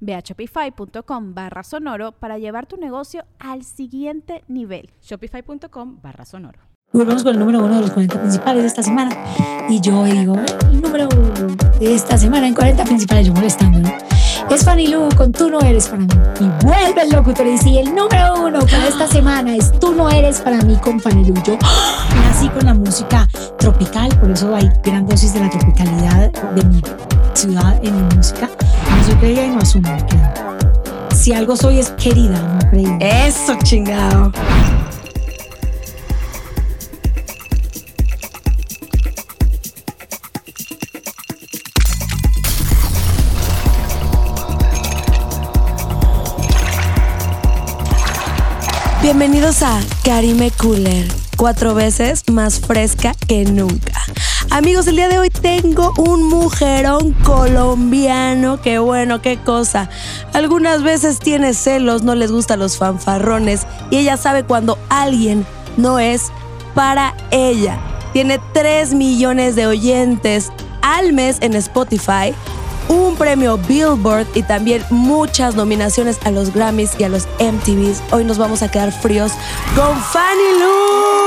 Ve a shopify.com barra sonoro para llevar tu negocio al siguiente nivel. Shopify.com barra sonoro. Volvemos con el número uno de los 40 principales de esta semana. Y yo digo, el número uno de esta semana en 40 principales, yo molestando, ¿no? Es Fanny Lu con Tú no eres para mí. Y vuelve el locutor y dice, el número uno para esta semana es Tú no eres para mí con Fanny Lu. Yo nací con la música tropical, por eso hay gran dosis de la tropicalidad de mi ciudad en mi música. No soy creída y no asumo. Si algo soy es querida, no creída. Eso, chingado. Bienvenidos a Karime Cooler, cuatro veces más fresca que nunca. Amigos, el día de hoy tengo un mujerón colombiano. Qué bueno, qué cosa. Algunas veces tiene celos, no les gustan los fanfarrones y ella sabe cuando alguien no es para ella. Tiene 3 millones de oyentes al mes en Spotify, un premio Billboard y también muchas nominaciones a los Grammys y a los MTVs. Hoy nos vamos a quedar fríos con Fanny Lu.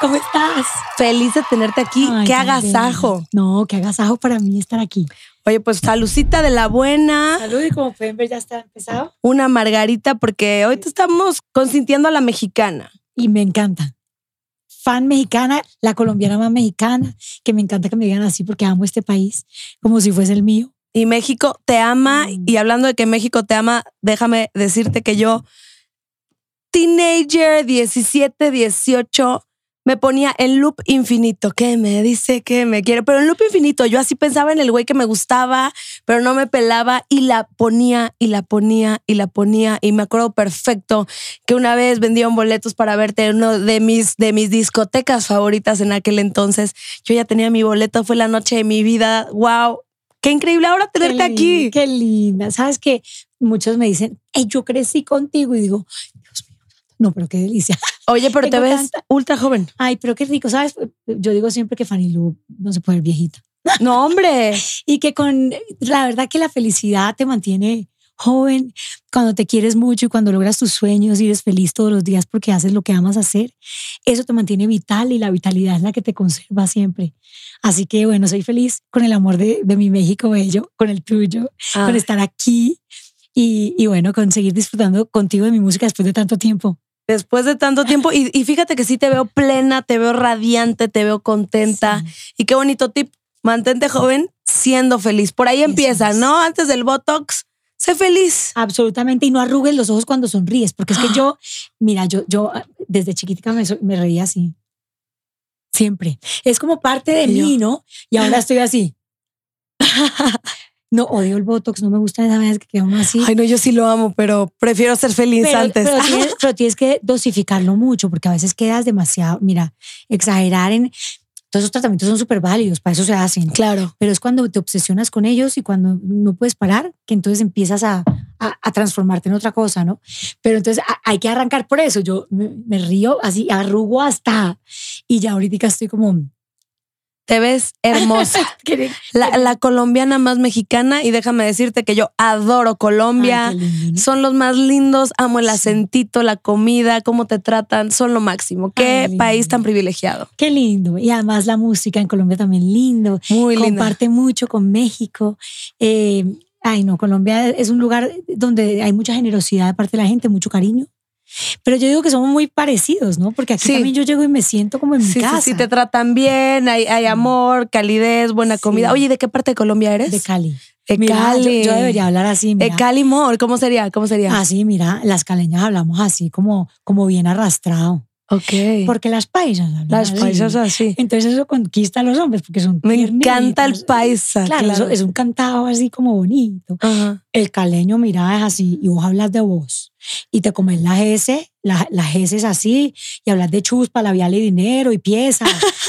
¿Cómo estás? Feliz de tenerte aquí. Ay, qué agasajo. No, qué agasajo para mí estar aquí. Oye, pues salucita de la buena, Salud y como pueden ver ya está empezado. una margarita, porque hoy te estamos consintiendo a la mexicana. Y me encanta. Fan mexicana, la colombiana más mexicana, que me encanta que me digan así porque amo este país como si fuese el mío. Y México te ama. Mm. Y hablando de que México te ama, déjame decirte que yo, teenager, 17, 18, me ponía en loop infinito. ¿Qué me dice que me quiere? Pero en loop infinito, yo así pensaba en el güey que me gustaba, pero no me pelaba y la ponía y la ponía y la ponía. Y me acuerdo perfecto que una vez vendieron boletos para verte en uno de mis, de mis discotecas favoritas en aquel entonces. Yo ya tenía mi boleto, fue la noche de mi vida. ¡Wow! Qué increíble ahora tenerte Qué aquí. Qué linda. Sabes que muchos me dicen, "Ey, yo crecí contigo y digo, no, pero qué delicia. Oye, pero te ves tanta- ultra joven. Ay, pero qué rico. Sabes, yo digo siempre que Fanny Lu no se puede ver viejita. No, hombre. y que con la verdad que la felicidad te mantiene joven cuando te quieres mucho y cuando logras tus sueños y eres feliz todos los días porque haces lo que amas hacer, eso te mantiene vital y la vitalidad es la que te conserva siempre. Así que bueno, soy feliz con el amor de, de mi México bello, con el tuyo, Ah, con estar aquí y, y bueno, con seguir disfrutando contigo de mi música después de tanto tiempo. Después de tanto tiempo. Y, y fíjate que sí te veo plena, te veo radiante, te veo contenta. Y qué bonito tip. Mantente joven siendo feliz. Por ahí Eso empieza, es. ¿no? Antes del Botox, sé feliz. Absolutamente, y no arrugues los ojos cuando sonríes, porque es que yo, mira, yo, yo ah, desde chiquitica me, reía así. Siempre. Es como parte de Y yo. mí, ¿no? Y ahora estoy así. No, odio el Botox, no me gusta esa vez que queda uno así. Ay, no, yo sí lo amo, pero prefiero ser feliz pero, antes. pero tienes, pero tienes que dosificarlo mucho, porque a veces quedas demasiado, mira, exagerar en... Todos esos tratamientos son súper válidos, para eso se hacen. claro. Pero es cuando te obsesionas con ellos y cuando no puedes parar, que entonces empiezas a, a, a transformarte en otra cosa, ¿no? Pero entonces a- hay que arrancar por eso. Yo me, me río así, arrugo hasta. Y ya ahorita estoy como. Te ves hermosa. La, la colombiana más mexicana. Y déjame decirte que yo adoro Colombia. Ay, qué lindo, ¿no? Son los más lindos, amo el acentito, la comida, cómo te tratan, son lo máximo. Qué Ay, lindo. país tan privilegiado. Qué lindo. Y además la música en Colombia también lindo. Muy linda. Comparte mucho con México. Eh, ay, no, Colombia es un lugar donde hay mucha generosidad de parte de la gente, mucho cariño. Pero yo digo que somos muy parecidos, ¿no? Porque aquí Sí. también yo llego y me siento como en mi casa. sí, sí, te tratan bien, hay, hay amor, calidez, buena comida. Oye, ¿y ¿de qué parte de Colombia eres? De Cali. De Mira, Cali. Yo, debería hablar así, De. Cali, amor. ¿Cómo sería? ¿Cómo sería? Así, mira, las caleñas hablamos así como, como bien arrastrado. Ok. Porque las paisas hablan Las paisas así. Entonces eso conquista a los hombres porque son Me encanta el paisa. Claro, Claro. eso es un cantado así como bonito. Ajá. El caleño, mira, es así y vos hablas de vos y te comes la S, la, las S es así y hablas de chuspa, labial y dinero y pieza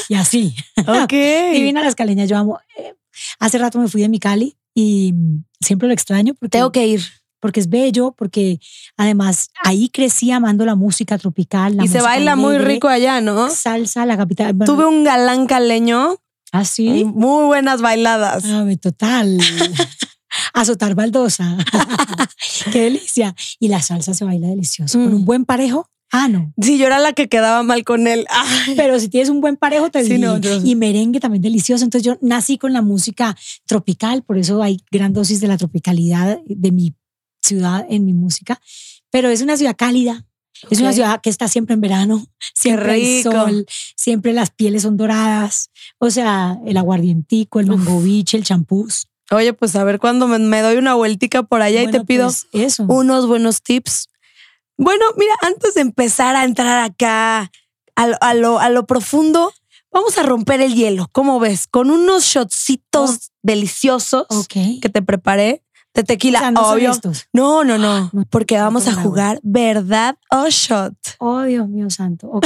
y así. Ok. Divina las caleñas, yo amo. Eh, Hace rato me fui de mi Cali y siempre lo extraño porque, Tengo que ir. Porque es bello, porque además ahí crecí amando la música tropical. La y se baila muy rico allá, ¿no? Salsa, la capital. bueno, Tuve un galán caleño. así. Muy buenas bailadas. Ave, total. Azotar baldosa. Qué delicia. Y la salsa se baila delicioso. Con Mm. un buen parejo. Ah, no. Sí, yo era la que quedaba mal con él. Ay. Pero si tienes un buen parejo, te Sí, digo. no, yo- Y merengue también delicioso. Entonces yo nací con la música tropical, por eso hay gran dosis de la tropicalidad de mi ciudad en mi música. Pero es una ciudad cálida. Es una ciudad que está siempre en verano, siempre hay sol, siempre las pieles son doradas. O sea, el aguardientico, el mango biche, el champús. Oye, pues a ver cuándo me, me doy una vueltica por allá y te pido pues, eso. unos buenos tips. Bueno, mira, antes de empezar a entrar acá a lo, a lo, a lo profundo, vamos a romper el hielo. ¿Cómo ves? Con unos shotcitos deliciosos Ok. que te preparé de tequila, O sea, no son obvio. estos. No, no, no, No, porque no vamos a jugar verdad o shot. Oh, Dios mío santo. Ok.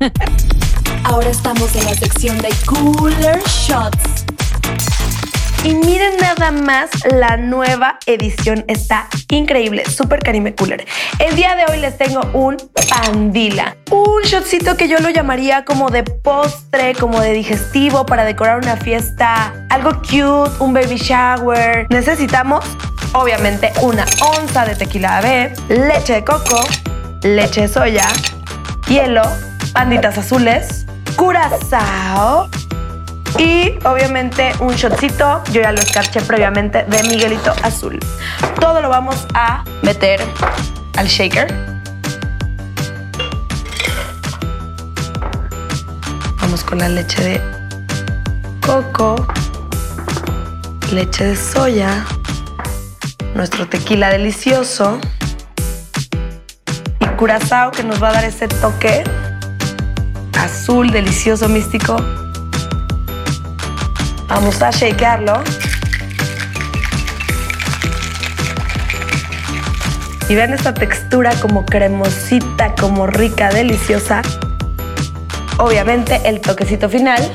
Ahora estamos en la sección de Cooler Shots. Y miren nada más, la nueva edición está increíble, súper Karime Cooler. El día de hoy les tengo un pandila, un shotcito que yo lo llamaría como de postre, como de digestivo para decorar una fiesta, algo cute, un baby shower. Necesitamos, obviamente, una onza de tequila AB, leche de coco, leche de soya, hielo, panditas azules, curazao y obviamente un shotcito, yo ya lo escarché previamente, de Miguelito Azul. Todo lo vamos a meter al shaker. Vamos con la leche de coco, leche de soya, nuestro tequila delicioso y curazao que nos va a dar ese toque azul, delicioso, místico. Vamos a shakearlo. Y vean esta textura como cremosita, como rica, deliciosa. Obviamente el toquecito final,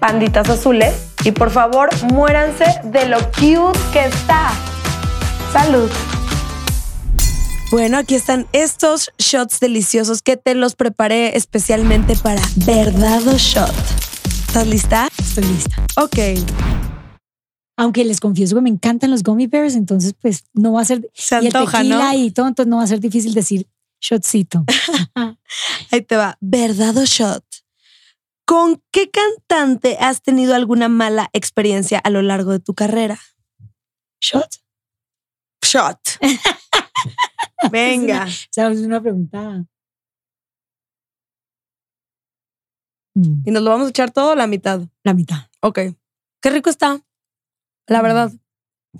panditas azules. Y por favor, muéranse de lo cute que está. Salud. Bueno, aquí están estos shots deliciosos que te los preparé especialmente para Verdado Shot. ¿Estás lista? Estoy lista. Ok. Aunque les confieso que me encantan los gummy bears, entonces pues no va a ser... Se y el antoja, tequila ¿no? y todo, entonces no va a ser difícil decir shotcito. Ahí te va. Verdad o shot. ¿Con qué cantante has tenido alguna mala experiencia a lo largo de tu carrera? ¿Shot? Shot. Venga. O sea, es una pregunta. Mm, ¿Y nos lo vamos a echar todo o la mitad? La mitad. Ok. Qué rico está. La verdad.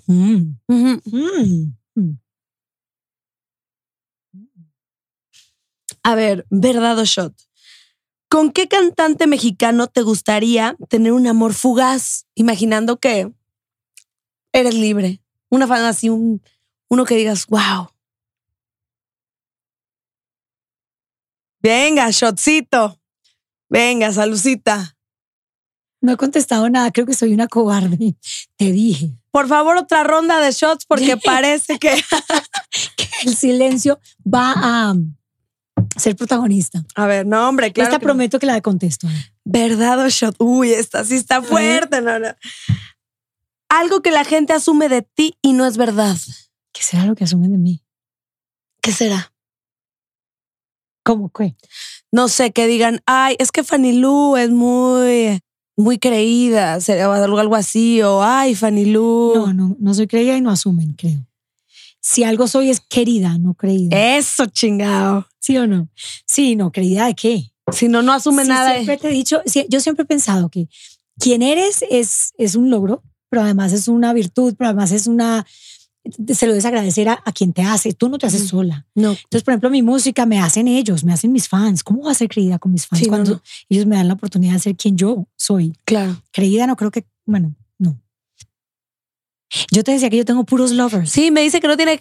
Mm, mm, mm. A ver, verdad o shot. ¿Con qué cantante mexicano te gustaría tener un amor fugaz? Imaginando que eres libre. Una fan así, un, uno que digas, wow. Venga, shotcito. Venga, salucita. No he contestado nada, creo que soy una cobarde. Te dije Por favor, otra ronda de shots porque parece que. que el silencio va a ser protagonista. A ver, no, hombre, claro. Esta que no. prometo que la contesto. Verdad o shot. Uy, esta sí está fuerte, no, no. Algo que la gente asume de ti y no es verdad. ¿Qué será lo que asumen de mí? ¿Qué será? ¿Cómo qué? No sé, que digan, ay, es que Fanny Lu es muy, muy creída, se- o algo, algo así, o ay, Fanny Lu. No, no, no soy creída y no asumen, creo. si algo soy es querida, no creída. Eso, chingado. ¿Sí o no? Sí, no, creída de qué. Si no, no asume Sí, nada. Siempre te he dicho, sí, yo siempre he pensado que quien eres es, es un logro, pero además es una virtud, pero además es una. Se lo debes agradecer a, a quien te hace. Tú no te haces sola. No. Entonces, por ejemplo, mi música me hacen ellos, me hacen mis fans. ¿Cómo voy a ser creída con mis fans Sí, no, cuando no. ellos me dan la oportunidad de ser quien yo soy? Claro. Creída no creo que, bueno, no. Yo te decía que yo tengo puros lovers. Sí, me dice que no tiene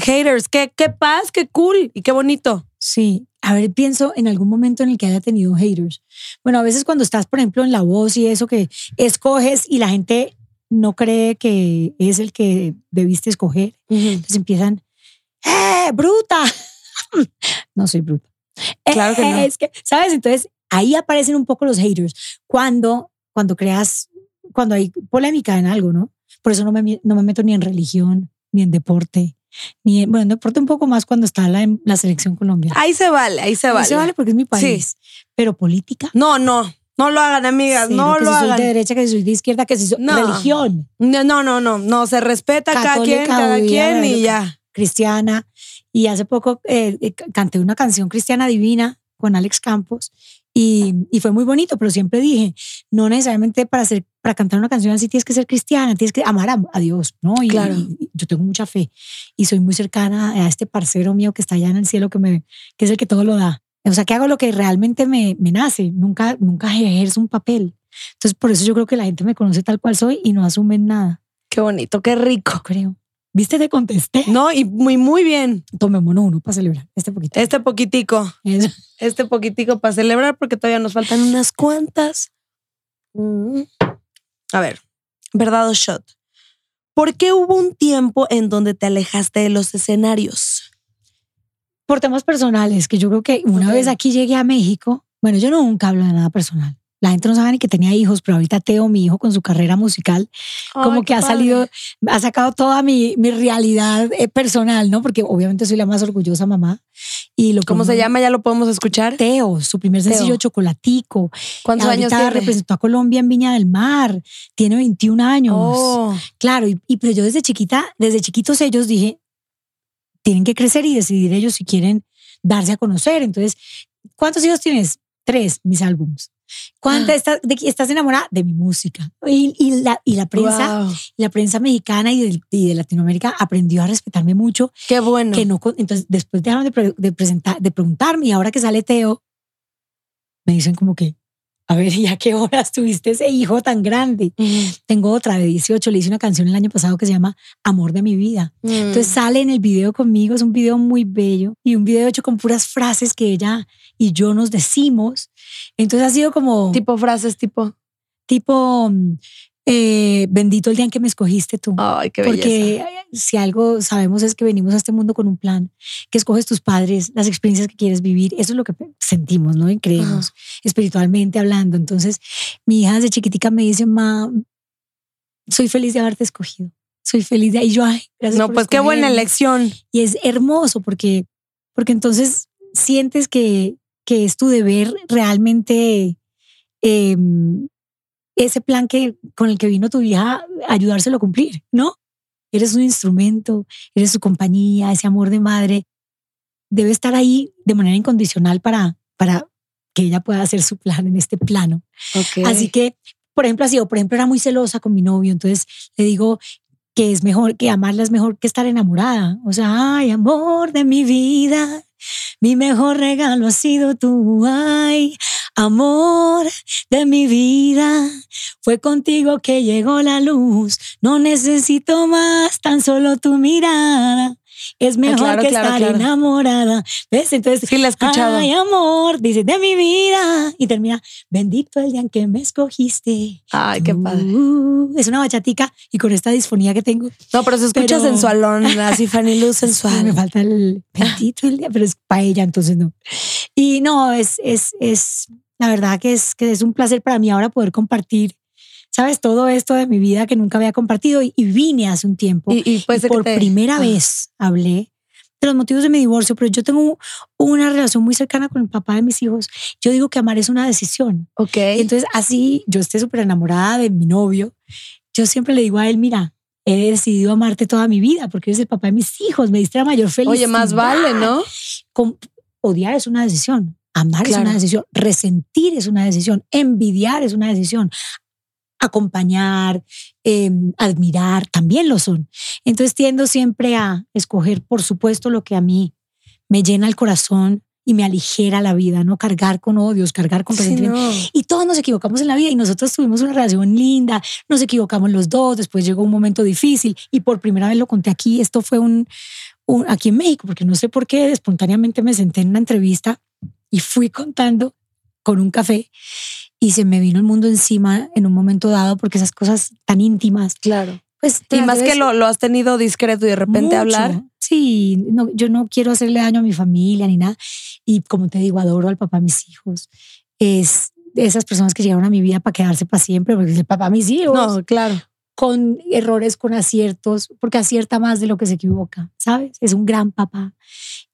haters. Qué, qué paz, qué cool y qué bonito. Sí, a ver, pienso en algún momento en el que haya tenido haters. Bueno, a veces cuando estás, por ejemplo, en la voz y eso que escoges y la gente no cree que es el que debiste escoger, entonces empiezan, ¡eh, bruta! no soy bruta. Claro que "Eh, no. Es que, ¿sabes? Entonces ahí aparecen un poco los haters cuando, cuando creas, cuando hay polémica en algo, ¿no? Por eso no me, no me meto ni en religión, ni en deporte, ni en, bueno, en deporte un poco más cuando está la, la selección Colombia. Ahí se vale, ahí se Ahí vale. se vale porque es mi país. Pero política. No, no, no lo hagan, amigas, cero, no que lo si soy hagan. de derecha, que si soy de izquierda, que si soy No. religión No, no, no, no, no, se respeta cada Católica, quien, cada judía, quien y bueno, ya. cristiana. Y hace poco eh, eh, canté una canción cristiana divina con Alex Campos y, y fue muy bonito, pero siempre dije, no necesariamente para, hacer, para cantar una canción así tienes que ser cristiana, tienes que amar a, a Dios, ¿no? Y, Claro. y yo tengo mucha fe y soy muy cercana a este parcero mío que está allá en el cielo, que, me, que es el que todo lo da. O sea, que hago lo que realmente me, me nace, nunca, nunca ejerzo un papel. Entonces, por eso yo creo que la gente me conoce tal cual soy y no asumen nada, Qué bonito, qué rico. creo. ¿Viste? Te contesté. No, y muy, muy bien. Tomémonos uno para celebrar este poquito. Este poquitico, Eso. este poquitico para celebrar porque todavía nos faltan unas cuantas. Mm. A ver, verdad o shot. ¿Por qué hubo un tiempo en donde te alejaste de los escenarios? Por temas personales, que yo creo que una Ok. vez aquí llegué a México, bueno, yo nunca hablo de nada personal. La gente no sabe ni que tenía hijos, pero ahorita Teo, mi hijo, con su carrera musical, como Ay, que qué ha padre. salido, ha sacado toda mi, mi realidad eh, personal, ¿no? Porque obviamente soy la más orgullosa mamá. Y lo ¿Cómo se llama? ¿Ya lo podemos escuchar? Teo, su primer Teo. sencillo Chocolatico. ¿Cuántos años Ahorita tiene? representó a Colombia en Viña del Mar. Tiene 21 años. Oh, Claro, y, y pues yo desde chiquita, desde chiquitos ellos dije, tienen que crecer y decidir ellos si quieren darse a conocer. Entonces, ¿cuántos hijos tienes? Tres, mis álbums. ¿Cuántas estás, de, estás enamorada? De mi música. Y, y la, y la prensa, wow. la prensa mexicana y de, y de Latinoamérica aprendió a respetarme mucho. Qué bueno. Que no, entonces, después dejaron de, pre- de presentar, de preguntarme y ahora que sale Teo, me dicen como que, a ver, ¿y a qué horas tuviste ese hijo tan grande? Ujú. Tengo otra de 18, le hice una canción el año pasado que se llama Amor de mi vida. Mm. Entonces sale en el video conmigo, es un video muy bello y un video hecho con puras frases que ella y yo nos decimos. Entonces ha sido como tipo, tipo frases, tipo. mm, eh, bendito el día en que me escogiste tú. Ay, qué Porque si algo sabemos es que venimos a este mundo con un plan, que escoges tus padres, las experiencias que quieres vivir. Eso es lo que sentimos, ¿no? Y creemos, espiritualmente hablando. Entonces, mi hija desde chiquitica me dice, ma, soy feliz de haberte escogido. Soy feliz de... Y yo, ay, gracias No, por pues qué buena escogerme". elección. Y es hermoso porque, porque entonces sientes que, que es tu deber realmente eh, ese plan que, con el que vino tu hija, ayudárselo a cumplir, ¿no? Eres un instrumento, eres su compañía, ese amor de madre. Debe estar ahí de manera incondicional para, para que ella pueda hacer su plan en este plano. Así que, por ejemplo, así, o por ejemplo, era muy celosa con mi novio, entonces le digo que es mejor, que amarla es mejor que estar enamorada. O sea, ay, amor de mi vida, mi mejor regalo ha sido tú, ay, amor de mi vida. Fue contigo que llegó la luz, no necesito más, tan solo tu mirada. Es mejor claro, que claro, estar claro. enamorada. ¿Ves? Entonces, Sí, la he escuchado. Ay, amor, dice, de mi vida. Y termina, bendito el día en que me escogiste. Ay, qué padre. Uh, es una bachatica y con esta disfonía que tengo, No, pero se escucha Pero- sensualón, así Fanny Luz me sensual. falta el bendito el día, pero es para ella, entonces no. Y no, es, es, es, la verdad que es, que es un placer para mí ahora poder compartir, sabes, todo esto de mi vida que nunca había compartido y, y vine hace un tiempo. Y, y Y por te- primera Ah. vez hablé de los motivos de mi divorcio, pero yo tengo una relación muy cercana con el papá de mis hijos. Yo digo que amar es una decisión. Ok. Entonces así yo esté súper enamorada de mi novio, yo siempre le digo a él, mira, he decidido amarte toda mi vida porque eres el papá de mis hijos, me diste la mayor felicidad. Oye, más vale, ¿no? Con- odiar es una decisión, amar es Claro. una decisión, resentir es una decisión, envidiar es una decisión, acompañar, eh, admirar también lo son. Entonces tiendo siempre a escoger, por supuesto, lo que a mí me llena el corazón y me aligera la vida, no cargar con odios, cargar con Sí, no. Y todos nos equivocamos en la vida y nosotros tuvimos una relación linda, nos equivocamos los dos, después llegó un momento difícil y por primera vez lo conté aquí, esto fue un, un- aquí en México, porque no sé por qué espontáneamente me senté en una entrevista y fui contando con un café y se me vino el mundo encima en un momento dado porque esas cosas tan íntimas, Claro. pues Y más que lo, lo has tenido discreto y de repente mucho. hablar. Sí, no, yo no quiero hacerle daño a mi familia ni nada. Y como te digo, adoro al papá de mis hijos. Es de esas personas que llegaron a mi vida para quedarse para siempre, porque es el papá de mis hijos. No, claro. Con errores, con aciertos, porque acierta más de lo que se equivoca, ¿sabes? Es un gran papá.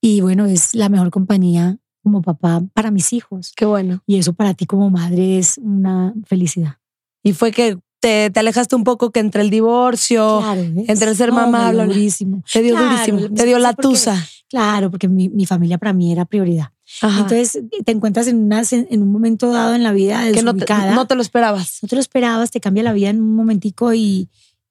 Y bueno, es la mejor compañía como papá para mis hijos. Qué bueno. Y eso para ti como madre es una felicidad. Y fue que te, te alejaste un poco que entre el divorcio, Claro, entre el ser No, mamá, bla, durísimo. te dio Claro, durísimo, te dio la porque- tusa. Claro, porque mi, mi familia para mí era prioridad. Ajá. Entonces te encuentras en, una, en un momento dado en la vida que no te, no te lo esperabas. no te lo esperabas, te cambia la vida en un momentico y,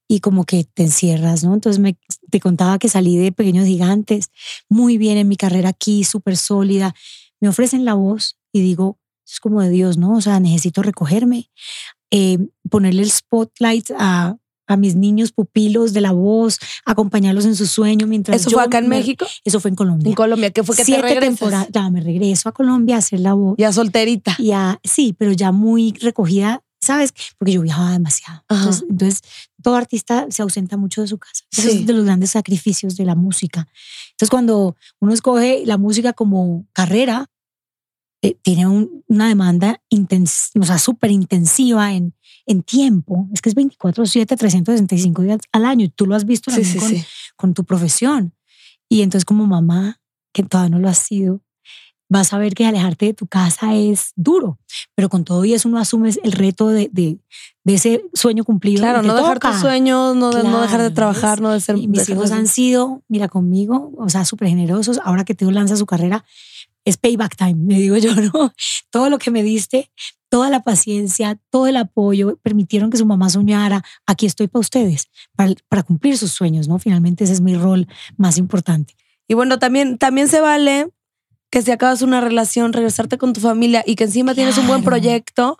y como que te encierras, ¿no? Entonces me, te contaba que salí de Pequeños Gigantes, muy bien en mi carrera aquí, súper sólida. Me ofrecen la voz y digo, es como de Dios, ¿no? O sea, necesito recogerme, eh, ponerle el spotlight a, a mis niños pupilos de la voz, acompañarlos en su sueño mientras Eso yo fue acá en me- México, Eso fue en Colombia. en Colombia, que fue que te Siete regresas. temporadas. Ya, me regreso a Colombia a hacer la voz. Ya solterita. Ya, sí, pero ya muy recogida, ¿sabes? Porque yo viajaba demasiado. Entonces, entonces, todo artista se ausenta mucho de su casa. Sí. es de los grandes sacrificios de la música. Entonces, cuando uno escoge la música como carrera, eh, tiene un- una demanda intens o sea, súper intensiva en, en tiempo. Es que es 24-7, 365 días al año. y Tú lo has visto Sí, sí, con, sí. con tu profesión. Y entonces como mamá, que todavía no lo has sido, vas a ver que alejarte de tu casa es duro, pero con todo y eso uno asume el reto de, de, de ese sueño cumplido. Claro, no dejar tus sueños, no, de- no dejar de Claro, trabajar, no de ser. Y mis hijos han sido, mira, conmigo, o sea, súper generosos. Ahora que Teo lanza su carrera, es payback time, me digo yo, ¿no? Todo lo que me diste, toda la paciencia, todo el apoyo, permitieron que su mamá soñara. Aquí estoy para ustedes, para, para cumplir sus sueños, ¿no? Finalmente ese es mi rol más importante. Y bueno, también, también se vale que si acabas una relación, regresarte con tu familia y que encima tienes un buen proyecto.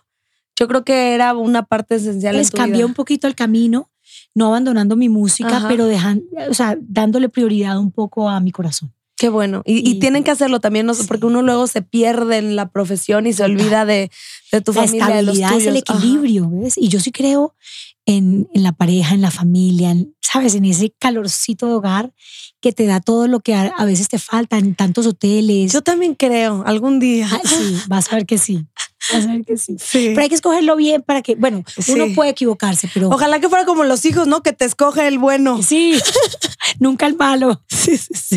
Yo creo que era una parte esencial en tu cambié vida. un poquito el camino, no abandonando mi música, Ajá. pero dejan, o sea, dándole prioridad un poco a mi corazón. Qué bueno. Y, tienen que hacerlo también, no porque uno luego se pierde en la profesión y se olvida de, de tu la familia, de los tuyos. es el Ajá. equilibrio, ¿ves? Y yo sí creo en, en la pareja, en la familia, en, ¿sabes? En ese calorcito de hogar que te da todo lo que a, a veces te falta en tantos hoteles. Yo también creo, algún día. Ah, sí, vas a ver que sí. Vas a ver que sí. Sí. Pero hay que escogerlo bien para que, bueno, uno Sí. puede equivocarse, pero Ojalá que fuera como los hijos, ¿no? Que te escoge el bueno. sí, nunca el malo. Sí, sí, sí.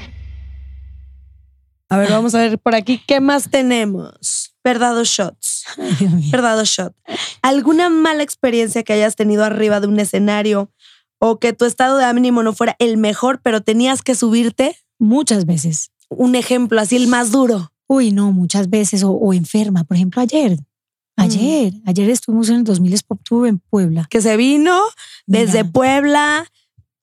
A ver, vamos a ver por aquí. ¿Qué más tenemos? Verdad shots. Verdad shot. ¿Alguna mala experiencia que hayas tenido arriba de un escenario o que tu estado de ánimo no fuera el mejor, pero tenías que subirte? Muchas veces. Un ejemplo, así el más duro. Uy, no, muchas veces. O, o enferma. Por ejemplo, ayer. Mm. Ayer. Ayer estuvimos en el 2000 Pop Tour en Puebla. Que se vino desde Puebla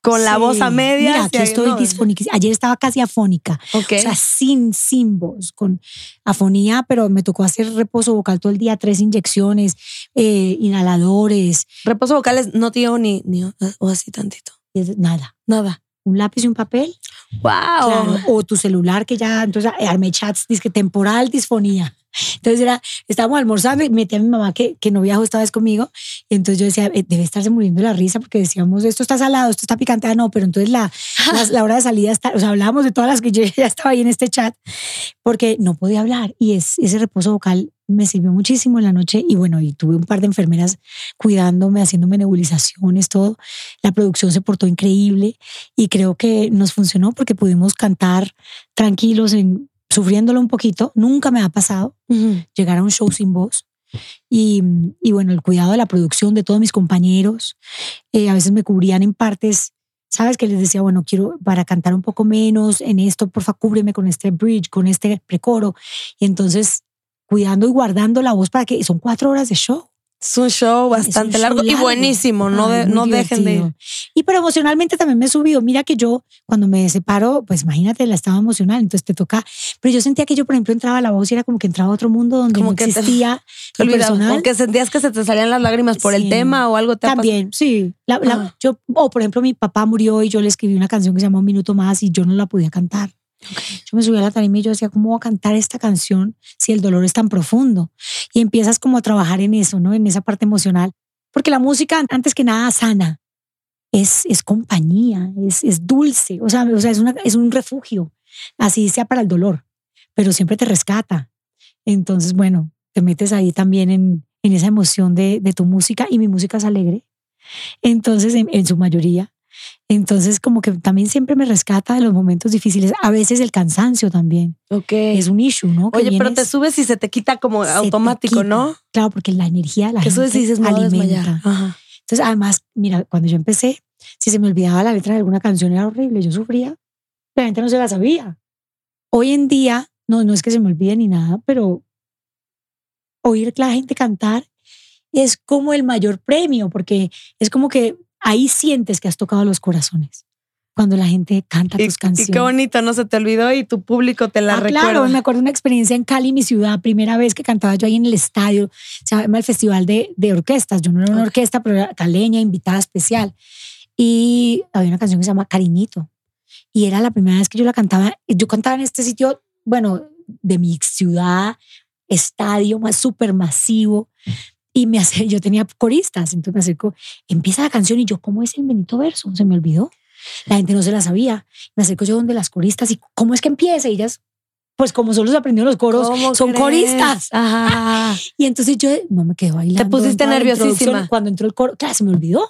con la voz a medias. Mira, ahí, estoy ¿no? disfónica. Ayer estaba casi afónica. Ok. O sea, sin, sin voz, con afonía, pero me tocó hacer reposo vocal todo el día, tres inyecciones, eh, inhaladores, Reposo vocales no te llevo ni, ni o así tantito. nada. Nada. Un lápiz y un papel. Wow. claro, o tu celular que ya, entonces eh, armé chats, dice temporal disfonía. Entonces era, estábamos almorzando y metí a mi mamá que, que no viajó esta vez conmigo. Y entonces yo decía, "Eh, debe estarse muriendo la risa porque decíamos, esto está salado, esto está picante. Ah, no, pero entonces la, la, la hora de salida está, o sea, hablábamos de todas las que yo ya estaba ahí en este chat porque no podía hablar. Y es, ese reposo vocal me sirvió muchísimo en la noche. Y bueno, y tuve un par de enfermeras cuidándome, haciéndome nebulizaciones, todo. La producción se portó increíble y creo que nos funcionó porque pudimos cantar tranquilos, en, sufriéndolo un poquito. Nunca me ha pasado llegar a un show sin voz. Y, y bueno, el cuidado de la producción de todos mis compañeros. eh, a veces me cubrían en partes, ¿sabes? Que les decía, bueno, quiero para cantar un poco menos en esto, porfa, cúbreme con este bridge, con este precoro. Y entonces, cuidando y guardando la voz para que son cuatro horas de show. Es un show un bastante show largo, y buenísimo. No, Ay, de- no dejen de ir. Y pero emocionalmente también me he subido. Mira que yo cuando me separo, pues imagínate, la estaba emocional, entonces te toca. Pero yo sentía que yo, por ejemplo, entraba a la voz y era como que entraba a otro mundo donde Como no que existía Te lo olvidabas, personal. o que sentías que se te salían las lágrimas por el tema o algo te. También, sí. La- la- Ah. yo, o por ejemplo, mi papá murió y yo le escribí una canción que se llama Un Minuto Más y yo no la podía cantar. Yo me subí a la tarima y yo decía, ¿cómo voy a cantar esta canción si el dolor es tan profundo? Y empiezas como a trabajar en eso, ¿no? En esa parte emocional. Porque la música, antes que nada, sana. Es, es compañía, es, es dulce, o sea, o sea es, una, es un refugio, así sea para el dolor, pero siempre te rescata. Entonces, bueno, te metes ahí también en, en esa emoción de, de tu música y mi música es alegre. Entonces, en, en su mayoría. Entonces, como que también siempre me rescata de los momentos difíciles. A veces el cansancio también Ok. es un issue, ¿no? Que Oye, pero te vienes- subes y se te quita como automático, quita. ¿no? Claro, porque la energía la Que subes y gente dices, alimenta. Ajá. Entonces, además, mira, cuando yo empecé, si se me olvidaba la letra de alguna canción era horrible, yo sufría. La gente no se la sabía. Hoy en día, no, no es que se me olvide ni nada, pero oír la gente cantar es como el mayor premio, porque es como que ahí sientes que has tocado los corazones. Cuando la gente canta Y, tus y canciones. qué bonito, no se te olvidó y tu público te la Ah, recuerda. Claro, me acuerdo una experiencia en Cali, mi ciudad, primera vez que cantaba yo ahí en el estadio, se llama el Festival de, de Orquestas. Yo no era una orquesta, pero era caleña, invitada especial. Y había una canción que se llama Cariñito. Y era la primera vez que yo la cantaba. Yo cantaba en este sitio, bueno, de mi ciudad, estadio más súper masivo. Y me hace, yo tenía coristas, entonces me acerco, empieza la canción y yo, ¿cómo es el bendito verso? Se me olvidó. La gente no se la sabía. Me acerco yo donde las coristas y ¿cómo es que empieza? Y ellas, pues como solo se aprendieron los coros, ¿Cómo son crees? coristas. Ajá. Y entonces yo no me quedé bailando. Te pusiste nerviosísima. Cuando entró el coro, claro, se me olvidó.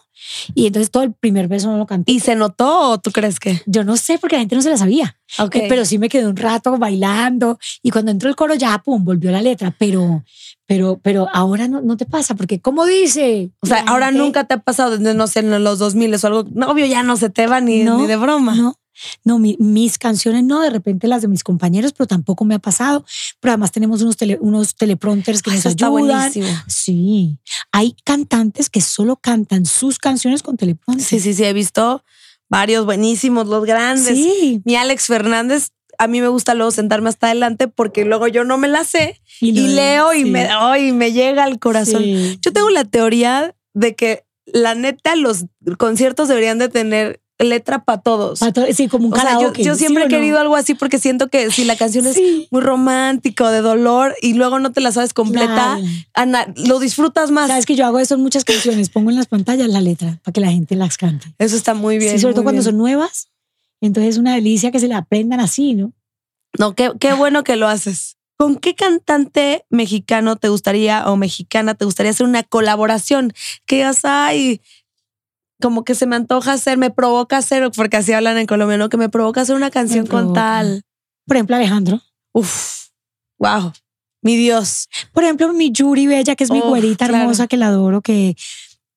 Y entonces todo el primer verso no lo canté. ¿Y se notó o tú crees que? Yo no sé porque la gente no se la sabía. Ok. Eh, Pero sí me quedé un rato bailando y cuando entró el coro ya, pum, volvió la letra. Pero, pero, pero ahora no, no te pasa porque, ¿cómo dice? o sea, ahora gente- nunca te ha pasado desde, no sé, en los 2000 o algo. No, obvio, ya no se te va ni, No, ni de broma. No, no, mi- mis canciones no, de repente las de mis compañeros, pero tampoco me ha pasado. Pero además tenemos unos, tele- unos teleprompters que Ah, nos ayudan. buenísimo. Sí, hay cantantes que solo cantan sus canciones con teleprompter. Sí, sí, sí, he visto varios buenísimos, los grandes. Sí. Mi Alex Fernández, a mí me gusta luego sentarme hasta adelante porque luego yo no me la sé y, leo y me, ay, me llega al corazón. Sí. Yo tengo la teoría de que la neta los conciertos deberían de tener letra para todos. Pa' to- Sí, como un O sea, yo, karaoke. yo ¿sí siempre o he no? querido algo así porque siento que si la canción es Sí. muy romántico, de dolor y luego no te la sabes completa. Ana, lo disfrutas más. Sabes que yo hago eso en muchas canciones, pongo en las pantallas la letra para que la gente las cante. Eso está muy bien. sí, sobre todo cuando bien. son nuevas. Entonces es una delicia que se la aprendan así, ¿no? No, qué, qué bueno que lo haces. ¿Con qué cantante mexicano te gustaría o mexicana te gustaría hacer una colaboración? Que digas, ay, como que se me antoja hacer, me provoca hacer, porque así hablan en colombiano, que me provoca hacer una canción con tal. Por ejemplo, Alejandro. Uf, wow, mi Dios. Por ejemplo, mi Yuri Bella, que es mi güerita claro. hermosa, que la adoro, que,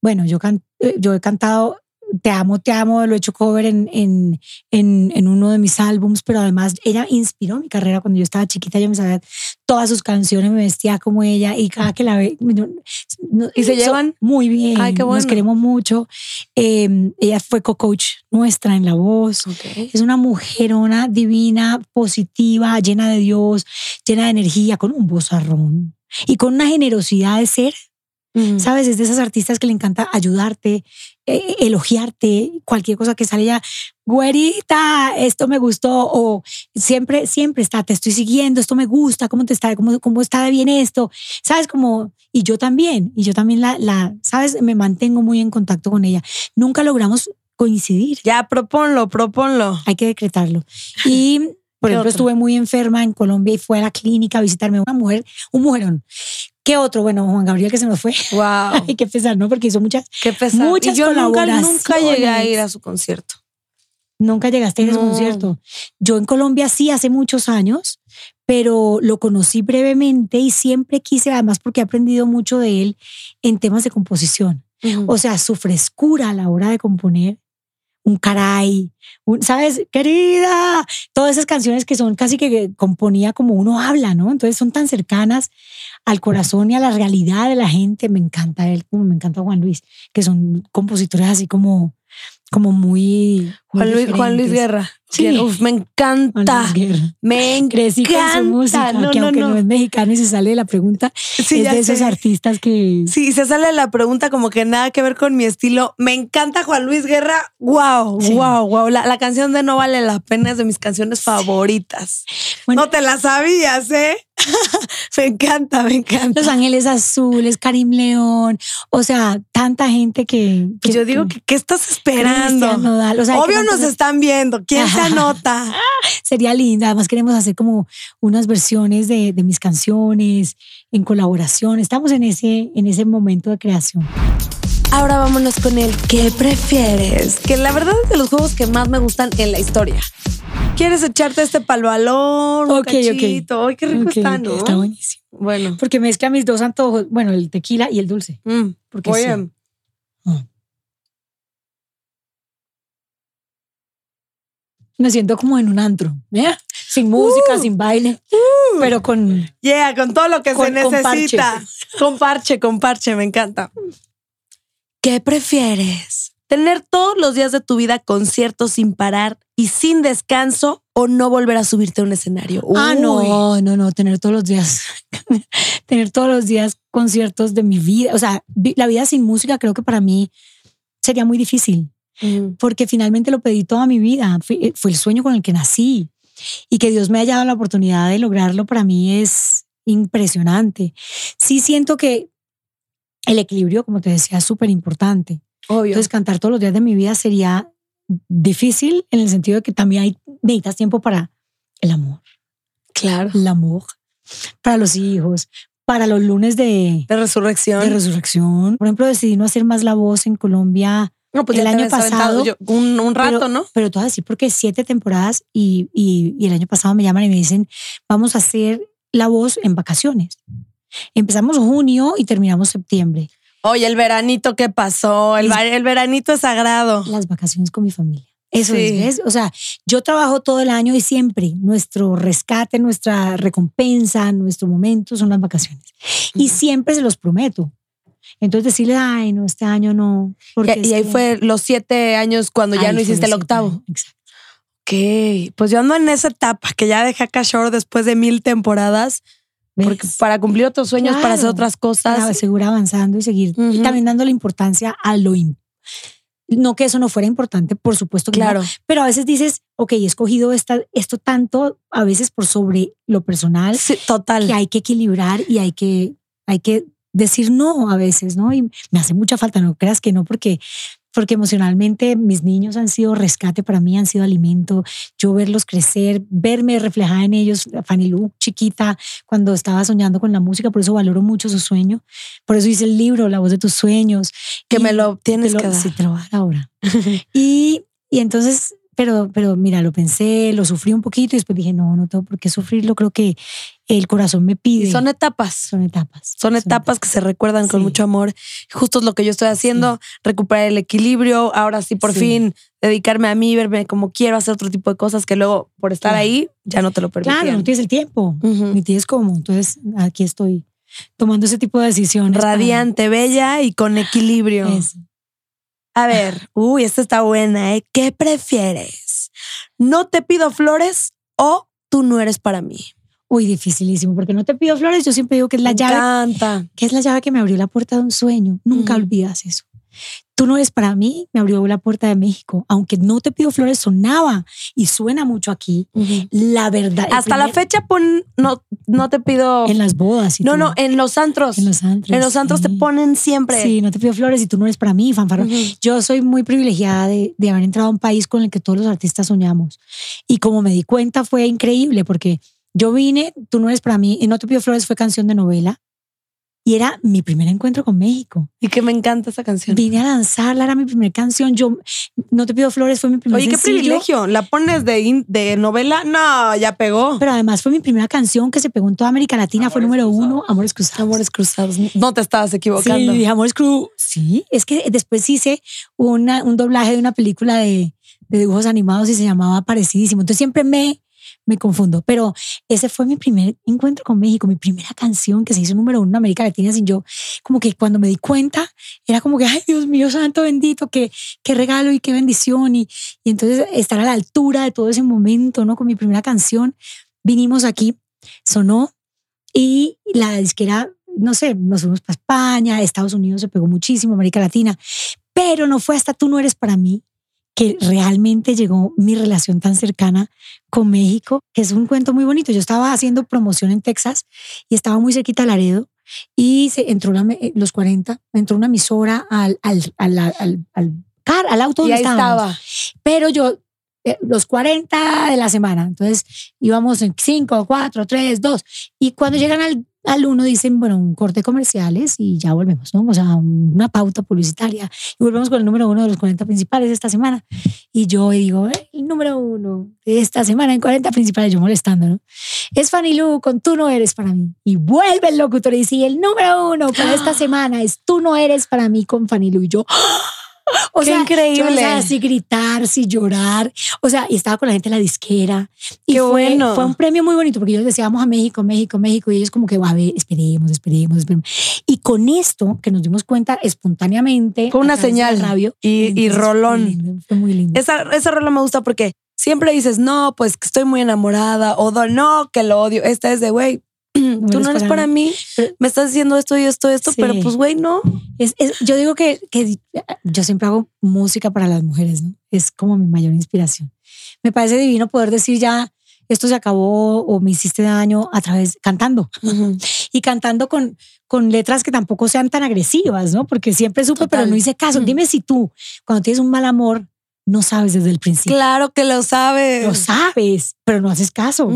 bueno, yo, can- eh, yo he cantado Te amo, te amo, lo he hecho cover en, en, en, en uno de mis álbums, pero además ella inspiró mi carrera cuando yo estaba chiquita, yo me sabía todas sus canciones, me vestía como ella y cada que la ve... no- ¿Y se llevan? Muy bien, Ay, qué bueno. nos queremos mucho. Eh, ella fue co-coach nuestra en La Voz. Es una mujerona divina, positiva, llena de Dios, llena de energía, con un vozarrón y con una generosidad de ser Ujú. ¿Sabes? Es de esas artistas que le encanta ayudarte, eh, elogiarte, cualquier cosa que sale ya, güerita, esto me gustó, o siempre, siempre está, te estoy siguiendo, esto me gusta, ¿cómo te está, cómo, cómo está bien esto? ¿Sabes? Como, y yo también, y yo también la, la, ¿sabes? Me mantengo muy en contacto con ella. Nunca logramos coincidir, Ya, proponlo, proponlo. hay que decretarlo. Y, por ¿Qué ejemplo, otro? estuve muy enferma en Colombia y fue a la clínica a visitarme una mujer, un mujerón. ¿Qué otro? Bueno, Juan Gabriel que se nos fue. Wow. Hay que pesar, ¿no? Porque hizo muchas. Qué pesado. Muchas y yo nunca, llegué a ir a su concierto. Nunca llegaste a ese No. concierto. Yo en Colombia sí hace muchos años, pero lo conocí brevemente y siempre quise, además porque he aprendido mucho de él en temas de composición. O sea, su frescura a la hora de componer, un caray, un, ¿sabes? Querida, todas esas canciones que son casi que componía como uno habla, ¿no? Entonces son tan cercanas al corazón y a la realidad de la gente. Me encanta él, como me encanta Juan Luis, que son compositores así como, como muy... muy Juan Luis, Juan Luis diferentes. Guerra. Sí. Uf, me Juan encanta. Luis Guerra. Me Crecí con su encanta. música, No, que no, aunque no. no. es mexicano y se sale de la pregunta, Sí, es de esos artistas que... Sí, se sale la pregunta como que nada que ver con mi estilo. Me encanta Juan Luis Guerra. Wow, Sí. wow, wow. La, la canción de No vale la pena es de mis canciones favoritas. Bueno. no te la sabías, ¿eh? me encanta, me encanta. Los Ángeles Azules, Karim León, o sea, tanta gente que... que Yo digo que, ¿qué estás esperando? Nodal, o sea, Obvio nos están viendo. ¿Quién se anota? Sería linda. Además, queremos hacer como unas versiones de, de mis canciones en colaboración. Estamos en ese, en ese momento de creación. Ahora vámonos con el ¿qué prefieres? Que la verdad es de los juegos que más me gustan en la historia. ¿Quieres echarte este pal balón? Ok, ok. cachito? Ay, qué rico Ok, está, ok, ¿no? Está buenísimo. Bueno. Porque mezcla mis dos antojos, bueno, el tequila y el dulce. Mm, Porque muy sí. bien. Me siento como en un antro, ¿eh? Sin música, Uh. sin baile, pero con... Yeah, con todo lo que Con- se con necesita. Con parche, con parche, me encanta. ¿Qué prefieres? ¿Tener todos los días de tu vida conciertos sin parar y sin descanso o no volver a subirte a un escenario? Ah, Uy. no, no, no, tener todos los días, tener todos los días conciertos de mi vida. O sea, la vida sin música creo que para mí sería muy difícil, Mm. porque finalmente lo pedí toda mi vida. Fue, fue el sueño con el que nací. Y que Dios me haya dado la oportunidad de lograrlo para mí es impresionante. Sí siento que el equilibrio, como te decía, es súper importante. Obvio. Entonces, cantar todos los días de mi vida sería difícil en el sentido de que también hay, necesitas tiempo para el amor claro. el amor, para los hijos, para los lunes de, De resurrección. de resurrección. Por ejemplo, decidí no hacer más la voz en Colombia, no, pues el año pasado, yo- un, un rato, pero, ¿no? pero todo así porque siete temporadas y, y, y el año pasado me llaman y me dicen, vamos a hacer la voz en vacaciones. Empezamos junio y terminamos septiembre. Oye, el veranito, ¿qué pasó? El, el veranito es sagrado. Las vacaciones con mi familia. Eso Sí. es, ¿ves? O sea, yo trabajo todo el año y siempre nuestro rescate, nuestra recompensa, nuestro momento son las vacaciones. Y siempre se los prometo. Entonces decirle, ay, no, este año no. porque Y, y ahí que- fue los siete años cuando ya ahí no fue hiciste el octavo. años, Exacto. Ok, pues yo ando en esa etapa que ya dejé acá Shore después de mil temporadas para cumplir otros sueños, para hacer otras cosas. Para seguir avanzando y seguir y Ujú. también dándole importancia a lo im- no que eso no fuera importante, por supuesto que no, Claro, pero a veces dices, ok, he escogido esta, esto tanto, a veces por sobre lo personal, sí, total. que hay que equilibrar y hay que, hay que decir no a veces, ¿no? Y me hace mucha falta, no creas que no, porque, porque emocionalmente mis niños han sido rescate para mí, han sido alimento, yo verlos crecer, verme reflejada en ellos, Fanny Lu, chiquita, cuando estaba soñando con la música, por eso valoro mucho su sueño, por eso hice el libro, La voz de tus sueños. Que Y me lo tienes te que dar. Sí, te lo voy a dar ahora. y, y entonces, pero, pero mira, lo pensé, lo sufrí un poquito y después dije, no, no tengo por qué sufrirlo, creo que el corazón me pide. Y son etapas. Son etapas. Son etapas que se recuerdan con Sí. mucho amor. Justo es lo que yo estoy haciendo, recuperar el equilibrio. Ahora sí, por Sí. fin, dedicarme a mí, verme como quiero, hacer otro tipo de cosas que luego, por estar Claro. ahí, ya no te lo permitían. Claro, no tienes el tiempo, Ujú. ni tienes cómo. Entonces, aquí estoy tomando ese tipo de decisiones. para- Radiante, bella y con equilibrio. Eso. A ver, uy, esta está buena, ¿eh? ¿Qué prefieres? ¿No te pido flores o tú no eres para mí? Uy, dificilísimo, porque no te pido flores, yo siempre digo que es la Me llave, encanta. que es la llave que me abrió la puerta de un sueño. Nunca Ujú. olvidas eso. Tú no eres para mí, me abrió la puerta de México. Aunque no te pido flores, sonaba y suena mucho aquí. La verdad. Hasta la fecha pon, no, no te pido. En las bodas. y no, no, en los antros. En los antros. En los antros te ponen siempre. Sí, no te pido flores y tú no eres para mí, fanfarrón. Yo soy muy privilegiada de, de haber entrado a un país con el que todos los artistas soñamos. Y como me di cuenta, fue increíble porque yo vine, tú no eres para mí, y No te pido flores fue canción de novela. Y era mi primer encuentro con México. Y que me encanta esa canción. Vine a lanzarla, era mi primera canción. Yo, No te pido flores fue mi primer Oye, qué privilegio. ¿La pones de, in- de novela? No, ya pegó. Pero además fue mi primera canción que se pegó en toda América Latina, fue número uno, Amores Cruzados. Amores cruzados. No te estabas equivocando. Sí, Amores Cruz. Sí, es que después hice una, un doblaje de una película de, de dibujos animados y se llamaba Parecidísimo. Entonces siempre me, me confundo. Pero ese fue mi primer encuentro con México, mi primera canción que se hizo número uno en América Latina sin yo. Como que cuando me di cuenta, era como que, ay Dios mío, santo bendito, qué, qué regalo y qué bendición. Y, y entonces estar a la altura de todo ese momento, ¿no? Con mi primera canción. Vinimos aquí, sonó y la disquera, no sé, nos fuimos para España, Estados Unidos se pegó muchísimo, América Latina, pero no fue hasta tú no eres para mí que realmente llegó mi relación tan cercana con México, que es un cuento muy bonito. Yo estaba haciendo promoción en Texas y estaba muy cerquita de Laredo y se entró una, me- los 40, entró una emisora al, al, al, al, al car- al auto Y donde estaba. Pero yo, eh, los 40 de la semana, entonces íbamos en 5, 4, 3, 2. Y cuando llegan al, al uno dicen, bueno, un corte comerciales y ya volvemos, ¿no? O sea, una pauta publicitaria. Y volvemos con el número uno de los 40 principales de esta semana. Y yo digo, "Eh, el número uno de esta semana en 40 principales, yo molestando, ¿no? Es Fanny Lu con Tú no eres para mí. Y vuelve el locutor y dice, el número uno para esta semana es Tú no eres para mí con Fanny Lu. Y yo, o Qué sea, yo, increíble. o sea, así gritar, sí llorar. O sea, y estaba con la gente de la disquera. Y Qué fue, bueno. fue un premio muy bonito porque ellos decían, vamos a México, México, México. Y ellos como que, a ver, esperemos, esperemos, esperemos. Y con esto, que nos dimos cuenta espontáneamente. Fue una señal. radio, Y- y entonces fue rolón. lindo, Fue muy lindo. Esa, esa rola me gusta porque siempre dices, no, pues que estoy muy enamorada. O no, que lo odio. Esta es de, güey, tú no eres para mí. Pero- Me estás diciendo esto y esto, esto, Sí. pero pues, güey, no. Es, es- yo digo que, que yo siempre hago música para las mujeres, ¿no? Es como mi mayor inspiración. Me parece divino poder decir ya, esto se acabó o me hiciste daño a través, cantando. Y cantando con, con letras que tampoco sean tan agresivas, ¿no? Porque siempre supe, pero Total. no hice caso. Ujú. Dime si tú, cuando tienes un mal amor, no sabes desde el principio. Claro que lo sabes. Lo sabes, pero no haces caso.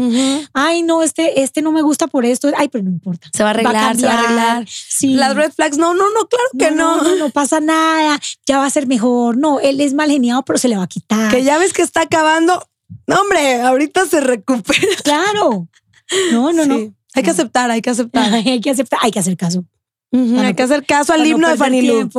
Ay, no, este, este no me gusta por esto. Ay, pero no importa. Se va a arreglar, se va a arreglar. Sí. Las red flags, no, no, no, claro que no. no, no, no pasa nada, ya va a ser mejor. No, él es mal geniado, pero se le va a quitar. Que ya ves que está acabando. No, hombre, ahorita se recupera. Claro. No, no, no. Hay que aceptar, hay que aceptar. hay que aceptar, hay que hacer caso. Hay que hacer caso al himno de Fanny.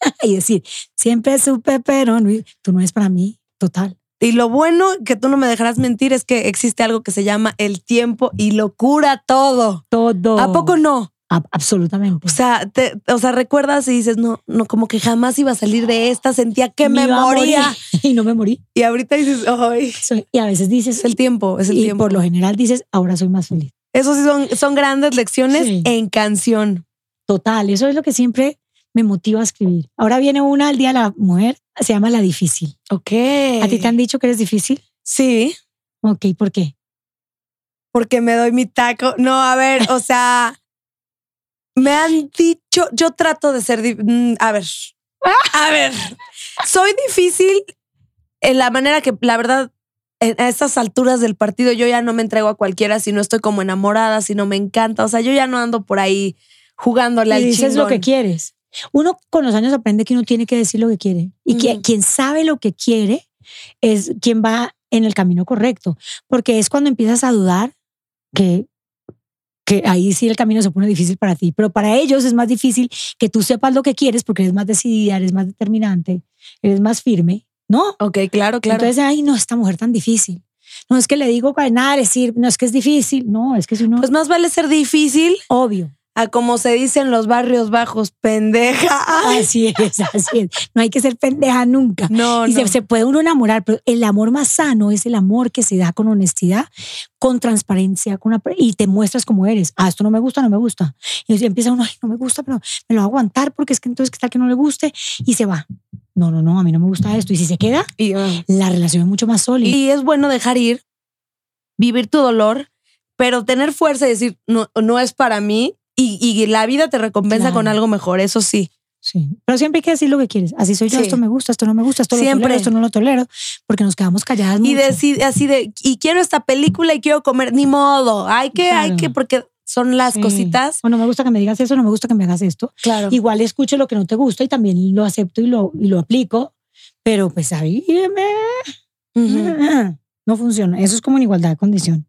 y decir, siempre supe, pero no, tú no es para mí, total. Y lo bueno que tú no me dejarás mentir es que existe algo que se llama el tiempo y lo cura todo. Todo. ¿A poco no? A- absolutamente. O sea, te, o sea, recuerdas y dices, no, no, como que jamás iba a salir de esta, sentía que me, a moría. Y no me morí. Y ahorita dices, ay, Soy- y a veces dices, es el tiempo, es el y tiempo. por lo general dices, ahora soy más feliz. Eso sí son, son grandes lecciones Sí. en canción. Total, eso es lo que siempre me motiva a escribir. Ahora viene una al Día de la Mujer, se llama La Difícil. Ok. ¿A ti te han dicho que eres difícil? Sí, Ok, ¿por qué? porque me doy mi taco. No, a ver, o sea, me han dicho, yo trato de ser, mm, a ver, a ver, soy difícil en la manera que, la verdad, a estas alturas del partido yo ya no me entrego a cualquiera si no estoy como enamorada, si no me encanta, o sea, yo ya no ando por ahí jugándole al Y dices lo que quieres. Uno con los años aprende que uno tiene que decir lo que quiere. Y que Ujú. quien sabe lo que quiere es quien va en el camino correcto. Porque es cuando empiezas a dudar que, que ahí sí el camino se pone difícil para ti. Pero para ellos es más difícil que tú sepas lo que quieres porque eres más decidida, eres más determinante, eres más firme, ¿no? Ok, claro, claro. Entonces, ay, no, esta mujer tan difícil. No es que le digo para nada decir, no es que es difícil, no, es que si uno pues más vale ser difícil obvio. A como se dice en los barrios bajos, pendeja. Así es, así es. No hay que ser pendeja nunca. No, y no. se, se puede uno enamorar, pero el amor más sano es el amor que se da con honestidad, con transparencia, con una, y te muestras como eres. Ah, esto no me gusta, no me gusta. Y empieza uno, ay, no me gusta, pero me lo voy a aguantar porque es que entonces qué tal que no le guste y se va. No, no, no, a mí no me gusta esto. Y si se queda, Y, ah, la relación es mucho más sólida. y es bueno dejar ir, vivir tu dolor, pero tener fuerza y decir, no, no es para mí. Y, y la vida te recompensa Claro. con algo mejor, eso sí. Sí, pero siempre hay que decir lo que quieres. Así soy yo, Sí. esto me gusta, esto no me gusta, esto Siempre. lo tolero, esto no lo tolero, porque nos quedamos calladas Y decir así de, y quiero esta película y quiero comer, ni modo. Hay que, hay Claro. que, porque son las Sí. cositas. O no me gusta que me digas eso, no me gusta que me hagas esto. Claro. Igual escucho lo que no te gusta y también lo acepto y lo, y lo aplico, pero pues ahí me- no funciona. Eso es como en igualdad de condición.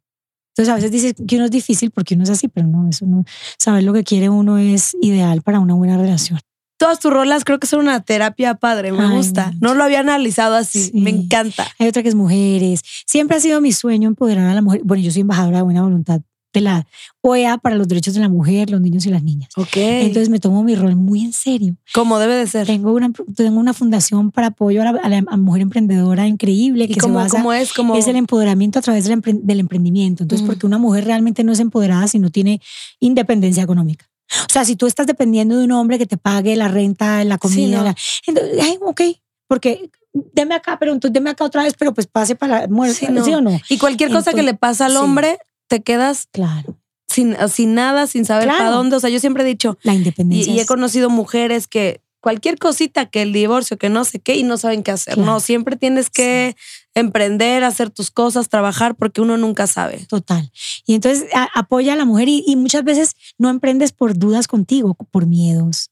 Entonces a veces dices que uno es difícil porque uno es así, pero no, eso no. Saber lo que quiere uno es ideal para una buena relación. Todas tus rolas creo que son una terapia padre, me Ay, gusta. no. Lo había analizado así, Sí. me encanta. Hay otra que es mujeres. Siempre ha sido mi sueño empoderar a la mujer. Bueno, yo soy embajadora de buena voluntad de la OEA para los derechos de la mujer, los niños y las niñas. Ok. Entonces me tomo mi rol muy en serio. como debe de ser. Tengo una, tengo una fundación para apoyo a la, a la- a mujer emprendedora increíble ¿Y que se cómo, basa cómo es? Como, es el empoderamiento a través del, empre- del emprendimiento. Entonces, Ujú. porque una mujer realmente no es empoderada si no tiene independencia económica. O sea, si tú estás dependiendo de un hombre que te pague la renta, la comida, no. la- entonces, ay, ok, porque deme acá, pero entonces deme acá otra vez, pero pues pase para la muerte, Sí, no. ¿sí o no? y cualquier cosa que Entonces, le pasa al sí. hombre, te quedas Claro, sin, sin nada, sin saber Claro. para dónde. O sea, yo siempre he dicho, la independencia. y he conocido mujeres que cualquier cosita, que el divorcio, que no sé qué, y no saben qué hacer. Claro. No, siempre tienes que emprender, hacer tus cosas, trabajar, porque uno nunca sabe. Total. Y entonces a- apoya a la mujer y, y muchas veces no emprendes por dudas contigo, por miedos,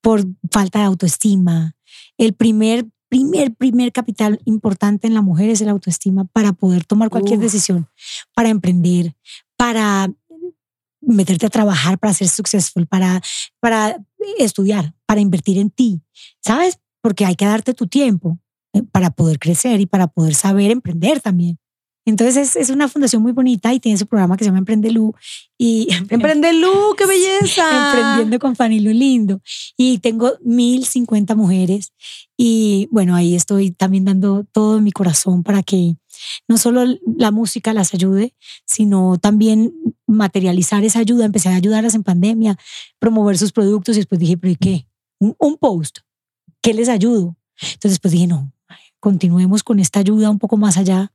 por falta de autoestima. El primer, primer, primer capital importante en la mujer es el autoestima para poder tomar cualquier Uf. decisión, para emprender, para meterte a trabajar, para ser successful, para, para estudiar, para invertir en ti, ¿sabes? Porque hay que darte tu tiempo eh, para poder crecer y para poder saber emprender también. Entonces es, es una fundación muy bonita y tiene su programa que se llama Emprende Lu y Emprende Lu, qué belleza. emprendiendo con Fanny Lu lindo y tengo 1050 mujeres y bueno ahí estoy también dando todo mi corazón para que no solo la música las ayude sino también materializar esa ayuda empecé a ayudarlas en pandemia promover sus productos y después dije pero ¿y qué? un, post ¿qué les ayudo? entonces después dije no continuemos con esta ayuda un poco más allá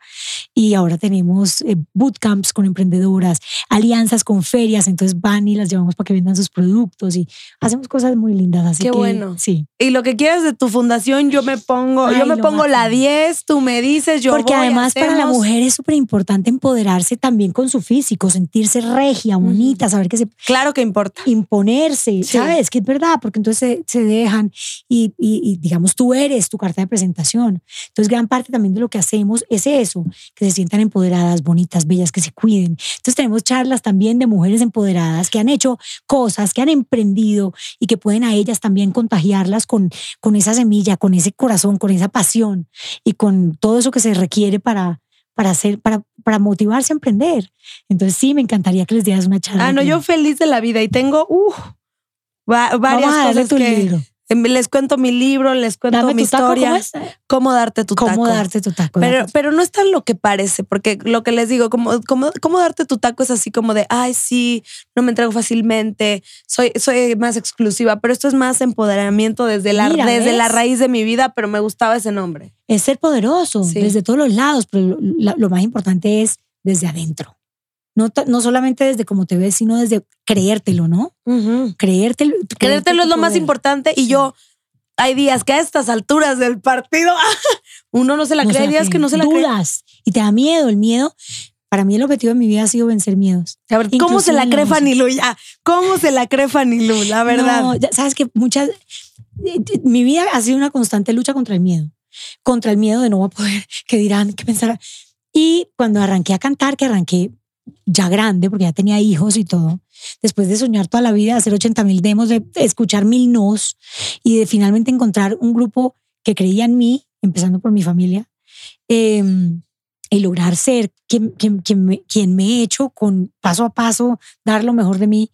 y ahora tenemos eh, bootcamps con emprendedoras, alianzas con ferias, entonces van y las llevamos para que vendan sus productos y hacemos cosas muy lindas. Así Qué que, bueno. Sí, Y lo que quieras de tu fundación, yo me pongo, yo me pongo la máximo. 10, tú me dices, yo porque voy, además para la mujer es súper importante empoderarse también con su físico, sentirse regia, bonita, saber que se Claro que importa. imponerse, Sí. ¿sabes? Que es verdad, porque entonces se, se dejan y, y- y, digamos tú eres tu carta de presentación. Entonces gran parte también de lo que hacemos es eso, que se sientan empoderadas, bonitas, bellas, que se cuiden. Entonces tenemos charlas también de mujeres empoderadas que han hecho cosas, que han emprendido y que pueden a ellas también contagiarlas con, con esa semilla, con ese corazón, con esa pasión y con todo eso que se requiere para para hacer, para, para motivarse a emprender. Entonces sí, me encantaría que les dieras una charla. Ah, no, yo feliz de la vida y tengo uh, va- varias Vamos a darle cosas tu que libro. Em, les cuento mi libro, les cuento Dame mi taco, historia, ¿cómo es? cómo darte tu ¿Cómo taco. darte tu taco? Pero, pero no es tan lo que parece, porque lo que les digo, como, como, cómo darte tu taco es así como de, ay, sí, no me entrego fácilmente, soy, soy más exclusiva, pero esto es más empoderamiento desde la, Mira, desde ¿ves? la raíz de mi vida, pero me gustaba ese nombre. es ser poderoso Sí. desde todos los lados, pero lo más importante es desde adentro. No, no solamente desde cómo te ves, sino desde creértelo, ¿no? Creértelo. Creértelo es lo más importante y Sí. yo, hay días que a estas alturas del partido, uno no se la No cree, hay días que no se la cree. Dudas y te da miedo. El miedo, para mí el objetivo de mi vida ha sido vencer miedos. A ver, ¿cómo se la cree. Fanny Lu? Ya, ¿cómo se la cree Fanny Lu? La verdad. No, ya sabes que muchas. eh, Mi vida ha sido una constante lucha contra el miedo. Contra el miedo de no va a poder, que dirán, que pensarán. Y cuando arranqué a cantar, que arranqué ya grande, porque ya tenía hijos y todo, después de soñar toda la vida, hacer 80 mil demos, de escuchar mil nos y de finalmente encontrar un grupo que creía en mí, empezando por mi familia, eh, y lograr ser quien, quien, quien me, quien me he hecho con paso a paso, dar lo mejor de mí,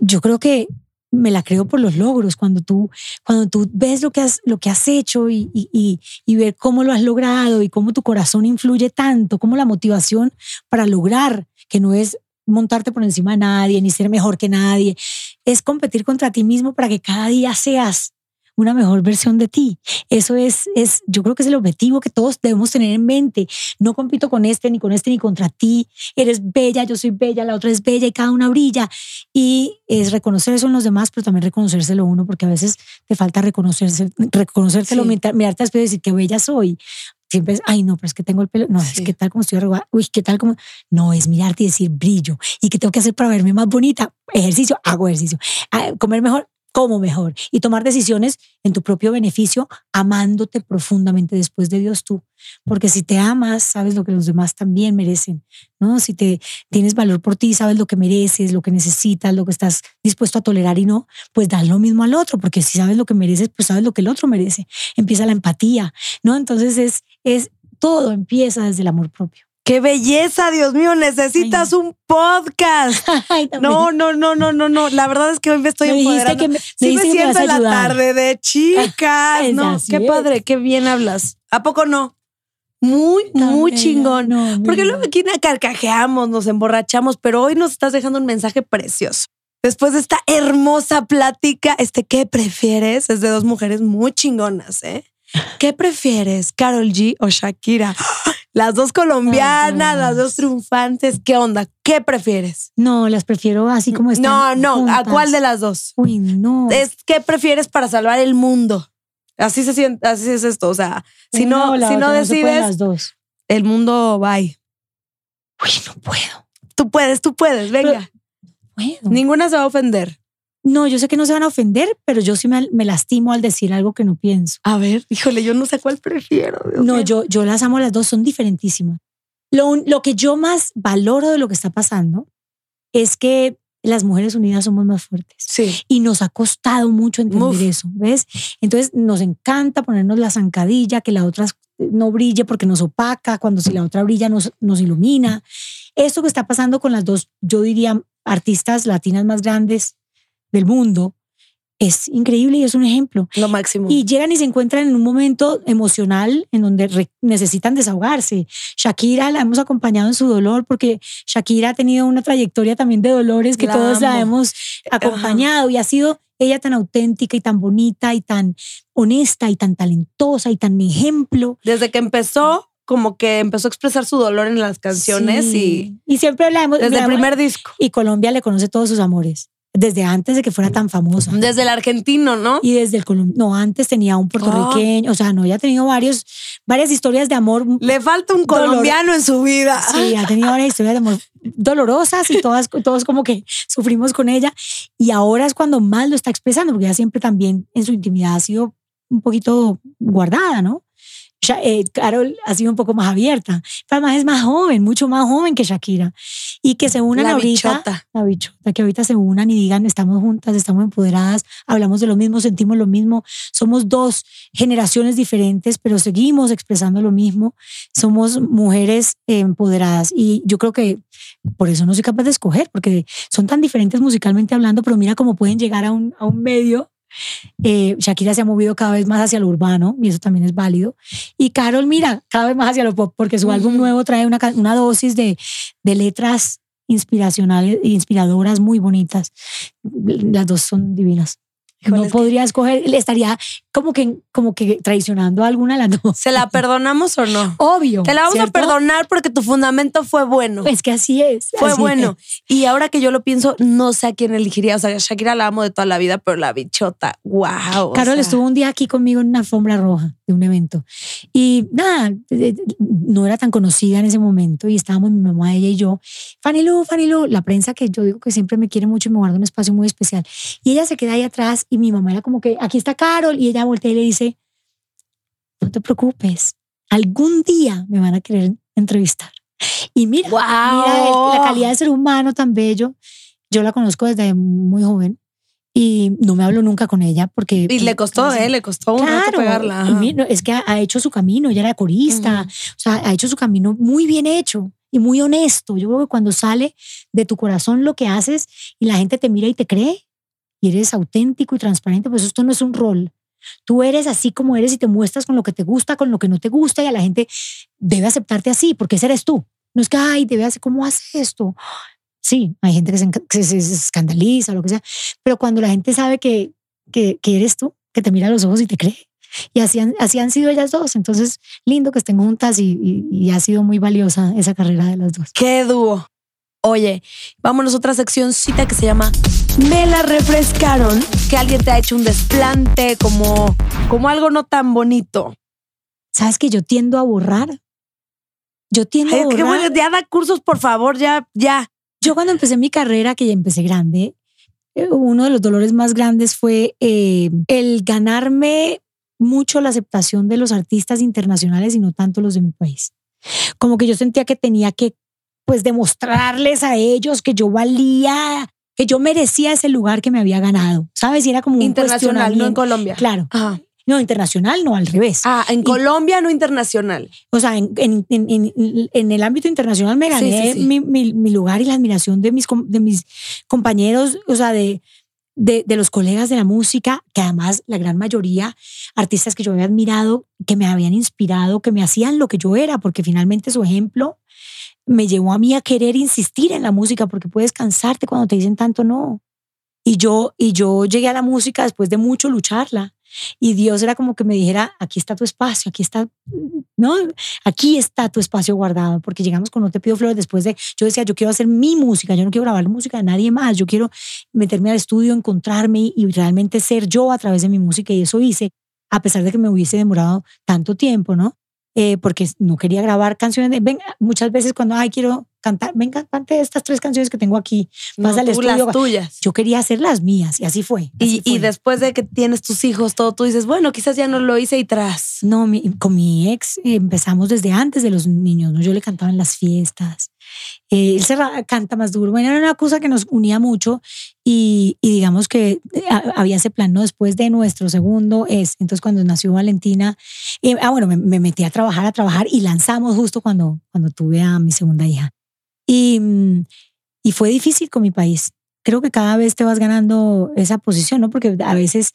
yo creo que me la creo por los logros, cuando tú, cuando tú ves lo que has, lo que has hecho y, y, y, ver cómo lo has logrado y cómo tu corazón influye tanto, cómo la motivación para lograr, que no es montarte por encima de nadie, ni ser mejor que nadie, es competir contra ti mismo para que cada día seas una mejor versión de ti. Eso es, es, yo creo que es el objetivo que todos debemos tener en mente. No compito con este, ni con este, ni contra ti. Eres bella, yo soy bella, la otra es bella y cada una brilla. Y es reconocer eso en los demás, pero también reconocérselo uno, porque a veces te falta reconocerse, reconocértelo, Sí. mirar- mirarte al espejo y decir qué bella soy. Siempre es, ay, no, pero es que tengo el pelo. No, Sí. es que tal como estoy arrugada. Uy, qué tal como. No, es mirarte y decir brillo. ¿Y qué tengo que hacer para verme más bonita? Ejercicio, hago ejercicio. Ah, Comer mejor, como mejor. Y tomar decisiones en tu propio beneficio, amándote profundamente después de Dios tú. Porque si te amas, sabes lo que los demás también merecen. ¿no? Si te tienes valor por ti, sabes lo que mereces, lo que necesitas, lo que estás dispuesto a tolerar y no, pues das lo mismo al otro, porque si sabes lo que mereces, pues sabes lo que el otro merece. Empieza la empatía, ¿no? Entonces es, es todo empieza desde el amor propio. ¡Qué belleza, Dios mío! Necesitas un podcast. Ay. No, no, no, no, no, no. La verdad es que hoy me estoy me empoderando. que me, sí me siento en la tarde de chicas. No, así qué es. padre, qué bien hablas. ¿A poco no? Muy, Tan muy bella. chingón. No, Porque luego aquí carcajeamos, nos emborrachamos, pero hoy nos estás dejando un mensaje precioso. Después de esta hermosa plática, este ¿qué prefieres? Es de dos mujeres muy chingonas, ¿eh? ¿Qué prefieres, Carol G o Shakira? Las dos colombianas, las dos triunfantes. ¿Qué onda? ¿Qué prefieres? No, las prefiero así como están. No, no, ¿a cuál de las dos? Uy, no. Es ¿qué prefieres para salvar el mundo? Así se siente, así es esto. O sea, si no, o la si no decides, las dos. el mundo bye. Uy, no puedo. Tú puedes, tú puedes, venga. puedo. Ninguna se va a ofender. No, yo sé que no se van a ofender, pero yo sí me, me lastimo al decir algo que no pienso. A ver, híjole, yo no sé cuál prefiero. Dios No, mío. yo, yo las amo las dos, son diferentísimas. Lo, lo que yo más valoro de lo que está pasando es que las mujeres unidas somos más fuertes. Sí. Y nos ha costado mucho entender Uf. eso, ¿ves? Entonces nos encanta ponernos la zancadilla, que la otra no brille porque nos opaca, cuando si la otra brilla nos, nos ilumina. Esto que está pasando con las dos, yo diría, artistas latinas más grandes del mundo, es increíble y es un ejemplo. Lo máximo. Y llegan y se encuentran en un momento emocional en donde necesitan desahogarse. Shakira la hemos acompañado en su dolor porque Shakira ha tenido una trayectoria también de dolores que La todos la amo. hemos acompañado y ha sido ella tan auténtica y tan bonita y tan honesta y tan talentosa y tan ejemplo. Desde que empezó, como que empezó a expresar su dolor en las canciones Sí. y siempre la hemos y desde la el primer disco. y Colombia le conoce todos sus amores desde antes de que fuera tan famosa. Desde el argentino, ¿no? Y desde el Colom- no, antes tenía un puertorriqueño, o sea, no, ella ha tenido varios, varias historias de amor. Le falta un Dolor. colombiano en su vida. Sí, ha tenido varias historias de amor dolorosas y todas, todos como que sufrimos con ella. Y ahora es cuando más lo está expresando, porque ella siempre también en su intimidad ha sido un poquito guardada, ¿no? Eh, Carol ha sido un poco más abierta. Además es más joven, mucho más joven que Shakira. Y que se unan La ahorita. bichota. La bichota, que ahorita se unan y digan, estamos juntas, estamos empoderadas, hablamos de lo mismo, sentimos lo mismo. Somos dos generaciones diferentes, pero seguimos expresando lo mismo. Somos mujeres empoderadas. Y yo creo que por eso no soy capaz de escoger, porque son tan diferentes musicalmente hablando, pero mira cómo pueden llegar a un, a un medio. Eh, Shakira se ha movido cada vez más hacia lo urbano y eso también es válido. Y Carol, mira, cada vez más hacia lo pop, porque su álbum Ujú. nuevo trae una, una dosis de, de letras inspiracionales, inspiradoras muy bonitas. Las dos son divinas. Híjole, no podría escoger, le estaría como que, como que traicionando a alguna de las dos. ¿Se la perdonamos o no? Obvio. Te la vamos ¿cierto? a perdonar porque tu fundamento fue bueno. Es que así es. Fue así bueno. es. Y ahora que yo lo pienso, no sé a quién elegiría. O sea, Shakira la amo de toda la vida, pero la bichota, wow. Carol estuvo un día aquí conmigo en una alfombra roja de un evento. Y nada, eh, no era tan conocida en ese momento y estábamos mi mamá, ella y yo. Fanny Lu, Fanny Lu, la prensa que yo digo que siempre me quiere mucho y me guarda un espacio muy especial. Y ella se queda ahí atrás y mi mamá era como que, aquí está Carol. Y ella voltea y le dice, no te preocupes, algún día me van a querer entrevistar. Y mira, Wow. Mira el- la calidad de ser humano tan bello. Yo la conozco desde muy joven y no me hablo nunca con ella porque... Y le costó, ¿eh? Le costó un rato Claro, pegarla. y ajá. mira, es que ha, ha hecho su camino, ella era corista, Ujú. o sea, ha hecho su camino muy bien hecho. y muy honesto. Yo creo que cuando sale de tu corazón lo que haces y la gente te mira y te cree y eres auténtico y transparente, pues esto no es un rol. Tú eres así como eres y te muestras con lo que te gusta, con lo que no te gusta y a la gente debe aceptarte así porque ese eres tú. No es que, ay, debe hacer, ¿cómo hace esto? Sí, hay gente que se, que se- escandaliza lo que sea, pero cuando la gente sabe que, que, que eres tú, que te mira a los ojos y te cree. Y así han, así han sido ellas dos. Entonces, lindo que estén juntas y, y- y ha sido muy valiosa esa carrera de las dos. ¡Qué dúo! Oye, vámonos a otra seccióncita que se llama Me la refrescaron. Que alguien te ha hecho un desplante, como, como algo no tan bonito. ¿Sabes que yo tiendo a borrar? Yo tiendo Ay, a borrar. bueno, ya da cursos, por favor, ya, ya. Yo cuando empecé mi carrera, que ya empecé grande, eh, uno de los dolores más grandes fue eh, el ganarme mucho la aceptación de los artistas internacionales y no tanto los de mi país. Como que yo sentía que tenía que pues demostrarles a ellos que yo valía, que yo merecía ese lugar que me había ganado, ¿sabes? Y era como un Internacional, no en. Colombia. Claro. Ajá. No, internacional, no, al revés. Ah, en Y- Colombia, no internacional. O sea, en, en- en- el ámbito internacional me gané sí, sí. Mi, mi- mi lugar y la admiración de mis, de mis compañeros, o sea, de, de, de los colegas de la música, que además la gran mayoría, artistas que yo había admirado, que me habían inspirado, que me hacían lo que yo era, porque finalmente su ejemplo me llevó a mí a querer insistir en la música, porque puedes cansarte cuando te dicen tanto no. Y yo, y yo llegué a la música después de mucho lucharla. Y Dios era como que me dijera, aquí está tu espacio, aquí está, ¿no? Aquí está tu espacio guardado, porque llegamos con No Te Pido Flores después de, yo decía, yo quiero hacer mi música, yo no quiero grabar música de nadie más, yo quiero meterme al estudio, encontrarme y, realmente ser yo a través de mi música y eso hice, a pesar de que me hubiese demorado tanto tiempo, ¿no? Eh, porque no quería grabar canciones, venga, muchas veces cuando, ay, quiero cantar, venga, cante estas tres canciones que tengo aquí, No, vas al tú estudio, las tuyas. yo quería hacer las mías y así fue. así Y, y fue. después de que tienes tus hijos, todo, tú dices, bueno, quizás ya no lo hice y tras. No, mi- con mi ex eh, empezamos desde antes de los niños, ¿no? Yo le cantaba en las fiestas. Eh, él se canta más duro. Bueno, era una cosa que nos unía mucho y, y digamos que eh, ha- había ese plan, ¿no? Después de nuestro segundo es, entonces cuando nació Valentina, eh, ah, bueno, me, me metí a trabajar, a trabajar y lanzamos justo cuando, cuando tuve a mi segunda hija. Y, mm, y fue difícil con mi país. Creo que cada vez te vas ganando esa posición, ¿no? Porque a veces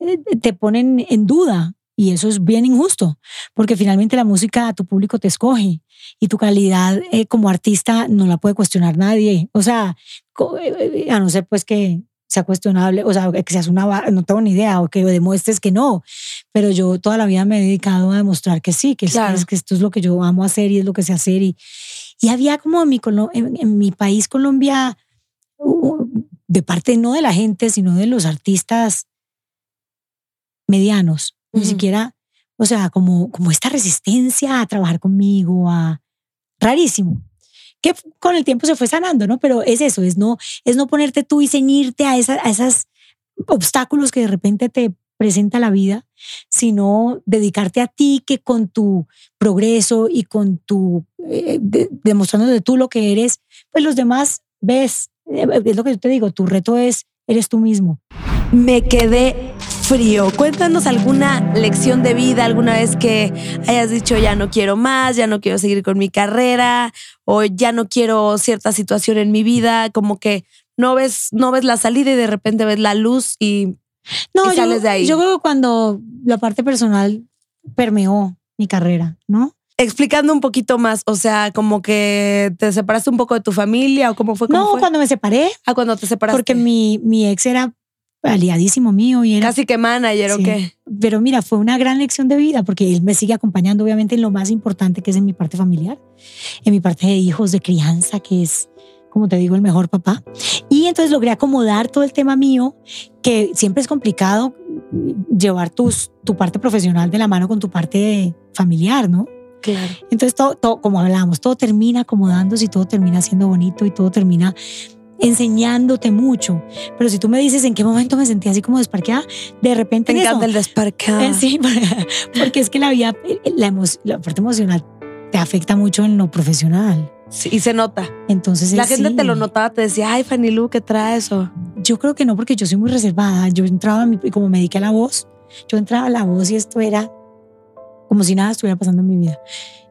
eh, te ponen en duda y eso es bien injusto, porque finalmente la música a tu público te escoge y tu calidad eh, como artista no la puede cuestionar nadie. O sea, eh, a no ser pues que sea cuestionable, o sea, que seas una, no tengo ni idea, o que demuestres que no, pero yo toda la vida me he dedicado a demostrar que sí, que, Claro. es, que esto es lo que yo amo hacer y es lo que sé hacer. Y, y había como en mi, en, en mi país, Colombia, uh, de parte no de la gente, sino de los artistas medianos, ni Ujú. siquiera, o sea, como, como esta resistencia a trabajar conmigo, a rarísimo. Que con el tiempo se fue sanando, ¿no? Pero es eso, es no, es no ponerte tú y ceñirte a, esa, a esos obstáculos que de repente te presenta la vida, sino dedicarte a ti que con tu progreso y con tu, eh, de- demostrándote tú lo que eres, pues los demás ves, eh, es lo que yo te digo, tu reto es, eres tú mismo. Me quedé frío. Cuéntanos alguna lección de vida, alguna vez que hayas dicho ya no quiero más, ya no quiero seguir con mi carrera o ya no quiero cierta situación en mi vida, como que no ves, no ves la salida y de repente ves la luz y No, Y yo, sales de ahí. yo creo que cuando la parte personal permeó mi carrera, ¿no? explicando un poquito más, o sea, como que te separaste un poco de tu familia o cómo fue. ¿Cómo No, fue? cuando me separé, Ah, cuando te separaste. porque mi, mi ex era aliadísimo mío y era Casi que manager o Sí. qué. pero mira, fue una gran lección de vida porque él me sigue acompañando obviamente en lo más importante que es en mi parte familiar, en mi parte de hijos, de crianza, que es, como te digo, el mejor papá. Y entonces logré acomodar todo el tema mío, que siempre es complicado llevar tus, tu parte profesional de la mano con tu parte familiar, ¿no? Claro. Entonces, todo, todo, como hablábamos, todo termina acomodándose y todo termina siendo bonito y todo termina enseñándote mucho. Pero si tú me dices en qué momento me sentí así como desparqueada, de repente Te en eso, encanta el desparcado. eh, Sí, porque es que la vida, la, emo- la parte emocional te afecta mucho en lo profesional. Sí, y se nota. Entonces, La eh, gente sí. te lo notaba, te decía, ay, Fanny Lu, ¿qué traes? O Yo creo que no, porque yo soy muy reservada. Yo entraba, y como me dediqué a la voz, yo entraba a la voz y esto era como si nada estuviera pasando en mi vida.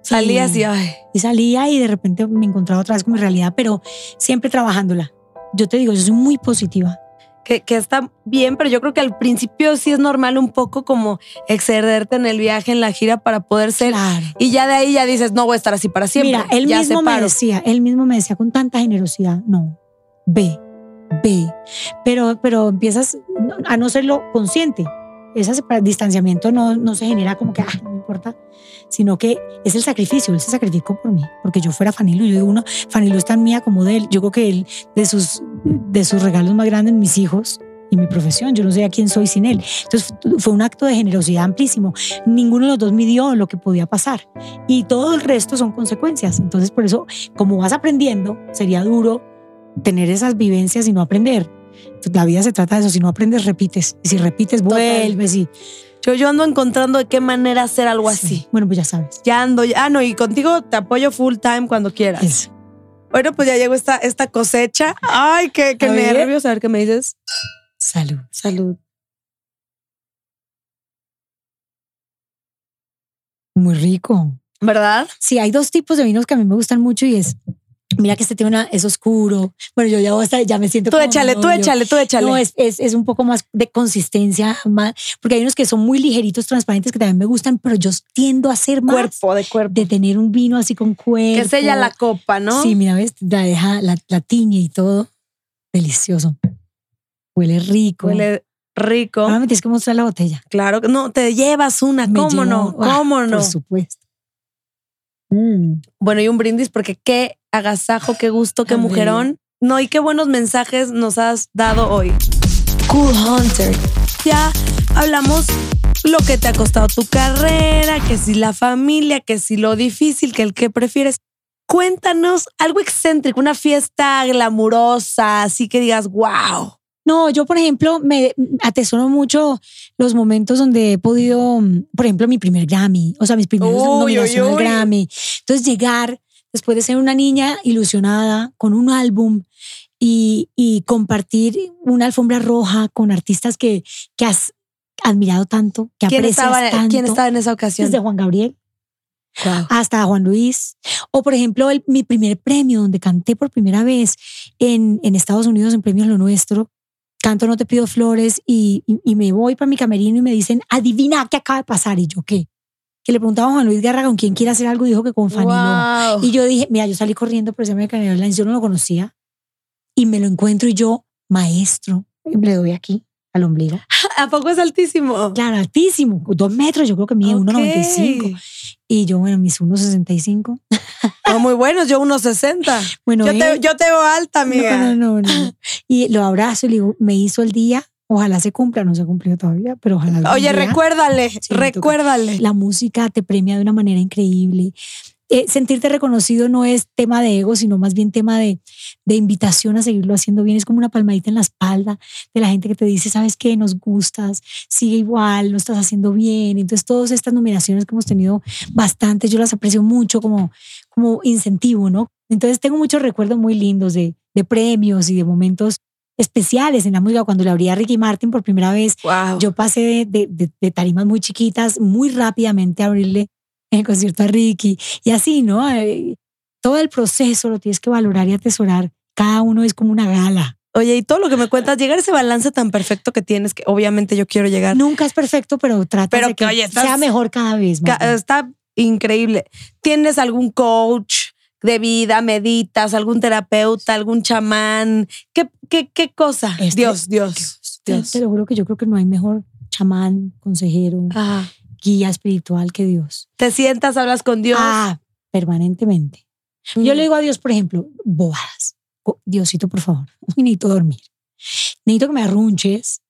Salías Y- y, ay, y salía y de repente me encontraba otra vez con mi realidad, pero siempre trabajándola. Yo te digo, yo soy muy positiva. que, que está bien, pero yo creo que al principio sí es normal un poco como excederte en el viaje, en la gira para poder ser. Claro. Y ya de ahí ya dices, no voy a estar así para siempre. Mira, él ya mismo me decía, él mismo me decía con tanta generosidad, no, ve, ve. Pero, pero empiezas a no serlo consciente. Ese distanciamiento no, no se genera como que, ah, no me importa, sino que es el sacrificio. Él se sacrificó por mí, porque yo fuera Fanilo. Yo digo, uno, Fanilo es tan mía como de él. Yo creo que él, de sus, de sus regalos más grandes, mis hijos y mi profesión. Yo no sé a quién soy sin él. Entonces fue un acto de generosidad amplísimo. Ninguno de los dos midió lo que podía pasar y todo el resto son consecuencias. Entonces, por eso, como vas aprendiendo, sería duro tener esas vivencias y no aprender. La vida se trata de eso. Si no aprendes, repites. Y si repites, Total. vuelves. Y, Yo, yo ando encontrando de qué manera hacer algo así. Sí. Bueno, pues ya sabes. Ya ando, ya, ah, no, y contigo te apoyo full time cuando quieras. Eso. Bueno, pues ya llegó esta, esta cosecha. Ay, qué, qué nervios. A ver qué me dices. Salud. Salud. Muy rico. ¿Verdad? Sí, hay dos tipos de vinos que a mí me gustan mucho y es, mira que este tiene una, es oscuro. Bueno, yo ya, voy a estar- ya me siento Tú como échale, tú échale, tú échale. No, es, es, es un poco más de consistencia, más, porque hay unos que son muy ligeritos, transparentes, que también me gustan, pero yo tiendo a ser más cuerpo de cuerpo. de tener un vino así con cuerpo. que sella la copa, ¿no? Sí, mira, ves, la deja, la, la tiñe y todo. Delicioso. Huele rico. Huele rico. Ahora me tienes que mostrar la botella. Claro, que no, te llevas una, Me ¿cómo llevo- no? ah, ¿Cómo no? Por supuesto. Mm. Bueno, y un brindis porque qué agasajo, qué gusto, qué mujerón. No, y qué buenos mensajes nos has dado hoy. Cool Hunter. Ya hablamos lo que te ha costado tu carrera, que si la familia, que si lo difícil, que el que prefieres. Cuéntanos algo excéntrico, una fiesta glamurosa, así que digas, wow. No, yo, por ejemplo, me atesoro mucho los momentos donde he podido, mm, por ejemplo, mi primer Grammy, o sea, mis primeras Uy, al. Grammy. Entonces, llegar después de ser una niña ilusionada con un álbum y, y compartir una alfombra roja con artistas que, que has admirado tanto, que ¿Quién aprecias estaba, tanto. ¿Quién estaba en esa ocasión? Desde Juan Gabriel Wow. hasta Juan Luis. O, por ejemplo, el- mi primer premio, donde canté por primera vez en, en Estados Unidos en Premios Lo Nuestro. Canto No Te Pido Flores y, y- y me voy para mi camerino y me dicen, adivina qué acaba de pasar. Y yo, ¿qué? Que le preguntaba a Juan Luis Guerra con quién quiere hacer algo y dijo que con Fanny. Wow. Y yo dije, mira, yo salí corriendo por ese Canary Airlines, yo no lo conocía. Y me lo encuentro y yo, maestro, le doy aquí al ombligo. ¿A poco es altísimo? Claro, altísimo, dos metros, yo creo que mide Ok. 1,95. Y yo, bueno, mis 1,65. No, muy buenos, yo unos 60. Bueno, Yo te, él- yo te veo alta, amiga. No, no, no, no. Y lo abrazo y le digo, me hizo el día, ojalá se cumpla, no se ha cumplido todavía, pero ojalá. Oye, día. recuérdale, Sí, recuérdale. La música te premia de una manera increíble. Eh, sentirte reconocido no es tema de ego, sino más bien tema de, de invitación a seguirlo haciendo bien. Es como una palmadita en la espalda de la gente que te dice, ¿sabes qué? Nos gustas, sigue igual, lo estás haciendo bien. Entonces, todas estas nominaciones que hemos tenido bastante, yo las aprecio mucho como, como incentivo, ¿no? Entonces, tengo muchos recuerdos muy lindos de, de premios y de momentos especiales en la música. Cuando le abrí a Ricky Martin por primera vez, Wow. yo pasé de, de- de- de tarimas muy chiquitas muy rápidamente a abrirle el concierto a Ricky y así, ¿no? Eh, todo el proceso lo tienes que valorar y atesorar. Cada uno es como una gala. Oye, y todo lo que me cuentas, llegar a ese balance tan perfecto que tienes, que obviamente yo quiero llegar. Nunca es perfecto, pero trata Pero de que, que oye, estás- sea mejor cada vez. bien. Está increíble. ¿Tienes algún coach de vida? ¿Meditas? ¿Algún terapeuta? ¿Algún chamán? ¿Qué, qué, qué cosa? Este- Dios, Dios, Te, Dios. te lo juro que yo creo que no hay mejor chamán, consejero, Ah, guía espiritual que Dios. te sientas, hablas con Dios. Ah, permanentemente. Mm. Yo le digo a Dios, por ejemplo, bobadas. Diosito, por favor, necesito dormir. Necesito que me arrunches.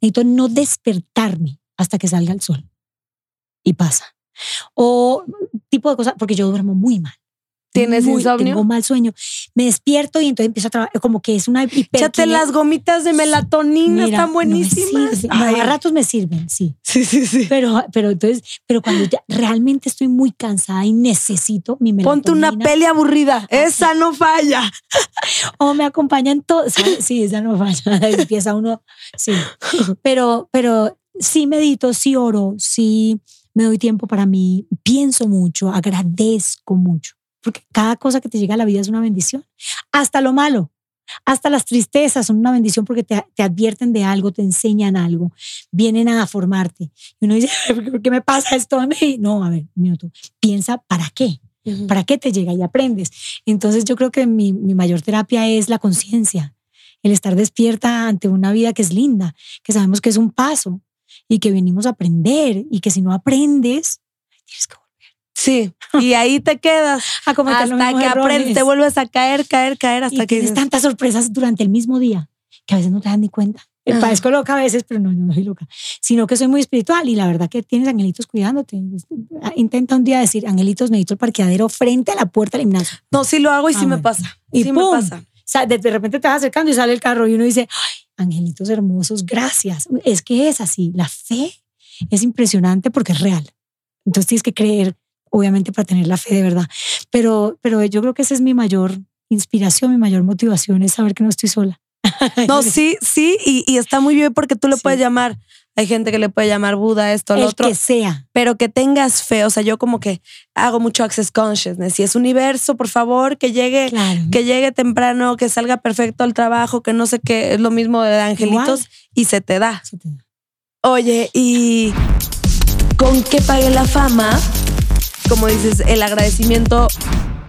Necesito no despertarme hasta que salga el sol. Y pasa. O tipo de cosas, porque yo duermo muy mal. ¿Tienes Muy- insomnio? Tengo mal sueño. Me despierto y entonces empiezo a trabajar, como que es una. Échate las gomitas de melatonina, Mira, están no buenísimas. Ay. a ratos me sirven, sí. Sí, sí, sí. Pero, pero entonces, pero cuando ya realmente estoy muy cansada y necesito mi melatonina. Ponte una peli aburrida. Esa no falla. o me acompañan todos. Sí, esa no falla. Empieza uno, sí. Pero, pero sí medito, sí oro, sí me doy tiempo para mí, pienso mucho, agradezco mucho, porque cada cosa que te llega a la vida es una bendición. Hasta lo malo, hasta las tristezas son una bendición porque te, te advierten de algo, te enseñan algo, vienen a formarte. Y uno dice, ¿por qué me pasa esto a mí? No, a ver, un minuto, piensa, ¿para qué? ¿Para qué te llega y aprendes? Entonces yo creo que mi, mi mayor terapia es la conciencia, el estar despierta ante una vida que es linda, que sabemos que es un paso y que venimos a aprender y que si no aprendes, tienes que Sí, y ahí te quedas a hasta que aprendes, te vuelves a caer, caer, caer hasta y que tienes tantas sorpresas durante el mismo día que a veces no te das ni cuenta. Ajá. Parezco loca a veces, pero no, no soy loca. Sino que soy muy espiritual y la verdad que tienes angelitos cuidándote. Intenta un día decir, angelitos, necesito el parqueadero frente a la puerta del gimnasio. no, sí lo hago y Ah, sí me bueno. pasa. Y sí ¡pum! me pasa. O sea, de, de repente te vas acercando y sale el carro y uno dice, Ay, angelitos hermosos, gracias. Es que es así. La fe es impresionante porque es real. Entonces tienes que creer, obviamente, para tener la fe de verdad. Pero, pero yo creo que esa es mi mayor inspiración, mi mayor motivación, es saber que no estoy sola. No, sí, sí, y, y está muy bien porque tú le Sí. puedes llamar. Hay gente que le puede llamar Buda, esto, lo el otro. que sea. pero que tengas fe. O sea, yo como que hago mucho access consciousness. Si es universo, por favor, que llegue, Claro. que llegue temprano, que salga perfecto al trabajo, que no sé qué, es lo mismo de angelitos Igual. y se te da. Eso te da. Oye, y con qué pagué la fama, como dices, el agradecimiento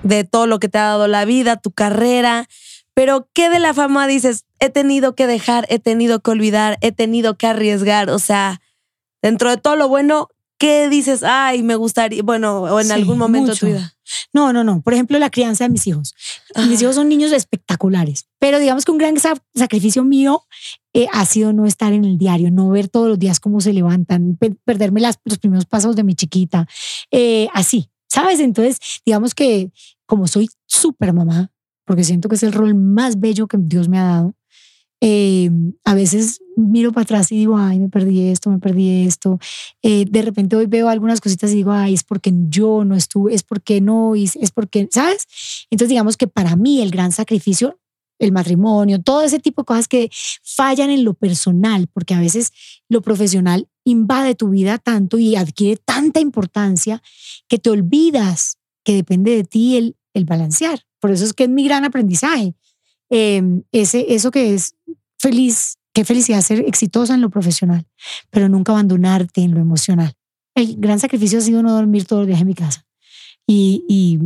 de todo lo que te ha dado la vida, tu carrera, pero ¿qué de la fama dices? He tenido que dejar, he tenido que olvidar, he tenido que arriesgar, o sea, dentro de todo lo bueno, ¿qué dices? Ay, me gustaría, bueno, o en Sí, algún momento de tu vida. No, no, no. Por ejemplo, la crianza de mis hijos. Mis Ah. hijos son niños espectaculares, pero digamos que un gran sa- sacrificio mío eh, ha sido no estar en el diario, no ver todos los días cómo se levantan, pe- perderme las, los primeros pasos de mi chiquita, eh, así, ¿sabes? Entonces, digamos que como soy súper mamá, porque siento que es el rol más bello que Dios me ha dado, eh, a veces miro para atrás y digo, ay, me perdí esto, me perdí esto. Eh, de repente hoy veo algunas cositas y digo, ay, es porque yo no estuve, es porque no, y es porque, ¿sabes? Entonces digamos que para mí el gran sacrificio, el matrimonio, todo ese tipo de cosas que fallan en lo personal, porque a veces lo profesional invade tu vida tanto y adquiere tanta importancia que te olvidas que depende de ti el, el balancear. Por eso es que es mi gran aprendizaje. Eh, ese, eso que es feliz, qué felicidad ser exitosa en lo profesional, pero nunca abandonarte en lo emocional. El gran sacrificio ha sido no dormir todos los días en mi casa. Y, y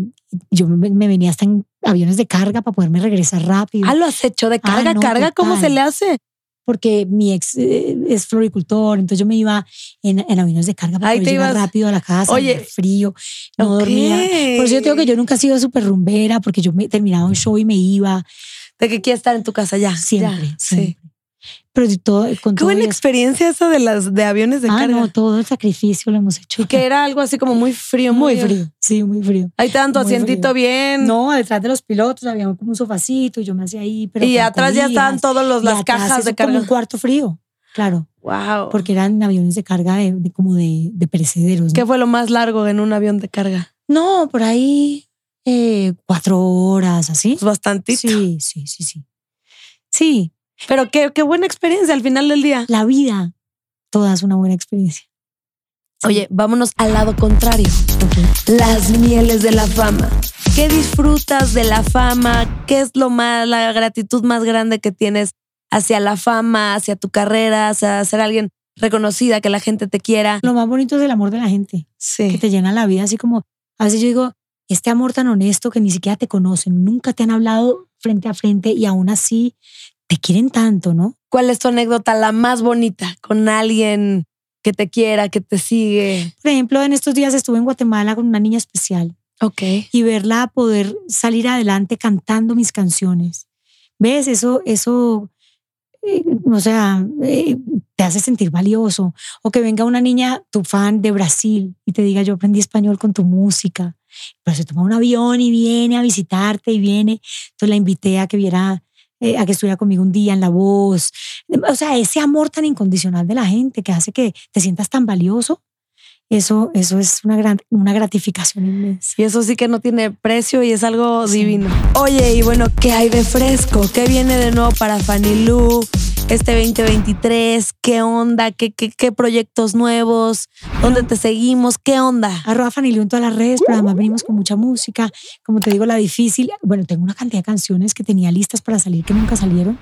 yo me, me venía hasta en aviones de carga para poderme regresar rápido. Ah, lo has hecho de Ah, carga, no, carga, ¿cómo total. se le hace? porque mi ex eh, es floricultor, entonces yo me iba en, en aviones de carga para Ahí poder llegar rápido a la casa, Oye. frío, no Ok. dormía. Por eso yo tengo que yo nunca he sido súper rumbera, porque yo me terminaba un show y me iba De que quieres estar en tu casa ya. siempre, ya, sí. siempre. Pero de todo, con Qué todo buena eso- experiencia esa de las de aviones de Ah, carga. no, todo el sacrificio lo hemos hecho. Y que era algo así como muy frío, muy frío, sí, muy frío. Ahí te dan tu Muy asientito frío. bien. No, detrás de los pilotos había como un sofacito y yo me hacía ahí, pero y atrás ya estaban todos los las cajas de como carga. un cuarto frío, claro, Wow. porque eran aviones de carga de, de como de, de perecederos. ¿no? ¿Qué fue lo más largo en un avión de carga? No, por ahí eh, cuatro horas, así. Pues bastantito. Sí, sí, sí, sí. Sí, Pero qué, qué buena experiencia al final del día. la vida, toda es una buena experiencia. Oye, vámonos al lado contrario. Ok. Las mieles de la fama. ¿Qué disfrutas de la fama? ¿Qué es lo más, la gratitud más grande que tienes hacia la fama, hacia tu carrera, hacia ser alguien reconocida, que la gente te quiera? Lo más bonito es el amor de la gente, que Sí. te llena la vida, así como, a veces yo digo, este amor tan honesto que ni siquiera te conocen, nunca te han hablado frente a frente y aún así te quieren tanto, ¿no? ¿Cuál es tu anécdota la más bonita con alguien que te quiera, que te sigue? Por ejemplo, en estos días estuve en Guatemala con una niña especial Ok. y verla poder salir adelante cantando mis canciones. ¿Ves? Eso, eso, eh, o sea, eh, te hace sentir valioso. O que venga una niña, tu fan de Brasil, y te diga, yo aprendí español con tu música. Pero se toma un avión y viene a visitarte y viene. Entonces la invité a que viera, eh, a que estuviera conmigo un día en La Voz. O sea, ese amor tan incondicional de la gente que hace que te sientas tan valioso. Eso, eso es una, gran, una gratificación inmensa. Y eso sí que no tiene precio y es algo Sí. divino. Oye, y bueno, ¿qué hay de fresco? ¿Qué viene de nuevo para Fanny Lu? Este 2023? ¿Qué onda? ¿Qué, qué, qué proyectos nuevos? ¿Dónde te seguimos? ¿Qué onda? Arroba Fanilú en todas las redes, pero además venimos con mucha música. Como te digo, la difícil. Bueno, tengo una cantidad de canciones que tenía listas para salir que nunca salieron.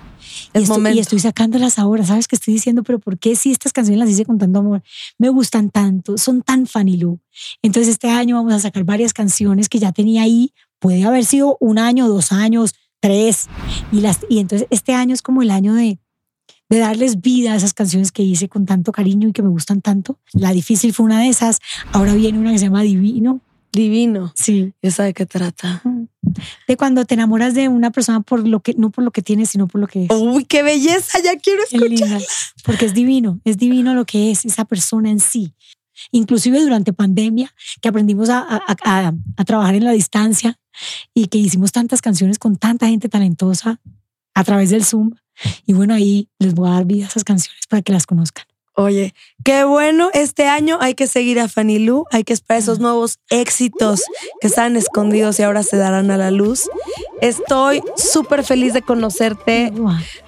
Y Es estoy, momento. y estoy sacándolas ahora. ¿Sabes qué estoy diciendo? Pero ¿por qué si estas canciones las hice con tanto amor? Me gustan tanto, son tan Fanilú. Entonces este año vamos a sacar varias canciones que ya tenía ahí. Puede haber sido un año, dos años, tres. Y, las, y entonces este año es como el año de, de darles vida a esas canciones que hice con tanto cariño y que me gustan tanto. La difícil fue una de esas. Ahora viene una que se llama Divino. Divino. Sí. ¿Esa de qué trata? De cuando te enamoras de una persona por lo que, no por lo que tienes, sino por lo que es. Uy, qué belleza, ya quiero Qué linda. escuchar. Porque es divino, es divino lo que es esa persona en sí. Inclusive durante pandemia, que aprendimos a, a- a- a trabajar en la distancia y que hicimos tantas canciones con tanta gente talentosa a través del Zoom. Y bueno, ahí les voy a dar vida a esas canciones para que las conozcan. Oye, qué bueno. Este año hay que seguir a Fanny Lu, hay que esperar esos nuevos éxitos que estaban escondidos y ahora se darán a la luz. Estoy súper feliz de conocerte.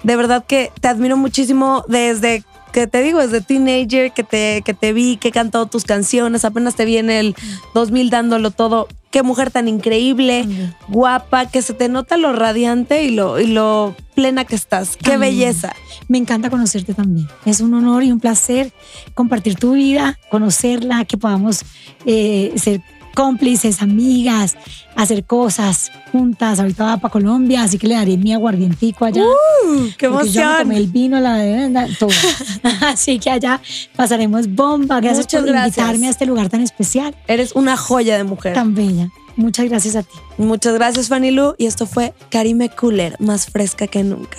De verdad que te admiro muchísimo desde que te digo, desde teenager, que te, que te vi, que he cantado tus canciones, apenas te vi en el 2000 dándolo todo. Qué mujer tan increíble, guapa, que se te nota lo radiante y lo, y lo plena que estás. Qué Ay. belleza. Me encanta conocerte también. Es un honor y un placer compartir tu vida, conocerla, que podamos eh, ser cómplices, amigas, hacer cosas juntas. Ahorita va para Colombia, así que le daré mi aguardientico allá. Uh, ¡Qué porque yo me emoción! tomé el vino, la de todo. así que allá pasaremos bomba. Gracias Muchas por gracias. invitarme a este lugar tan especial, Eres una joya de mujer. tan bella. Muchas gracias a ti. Muchas gracias, Fanny Lu. Y esto fue Karime Cooler, más fresca que nunca.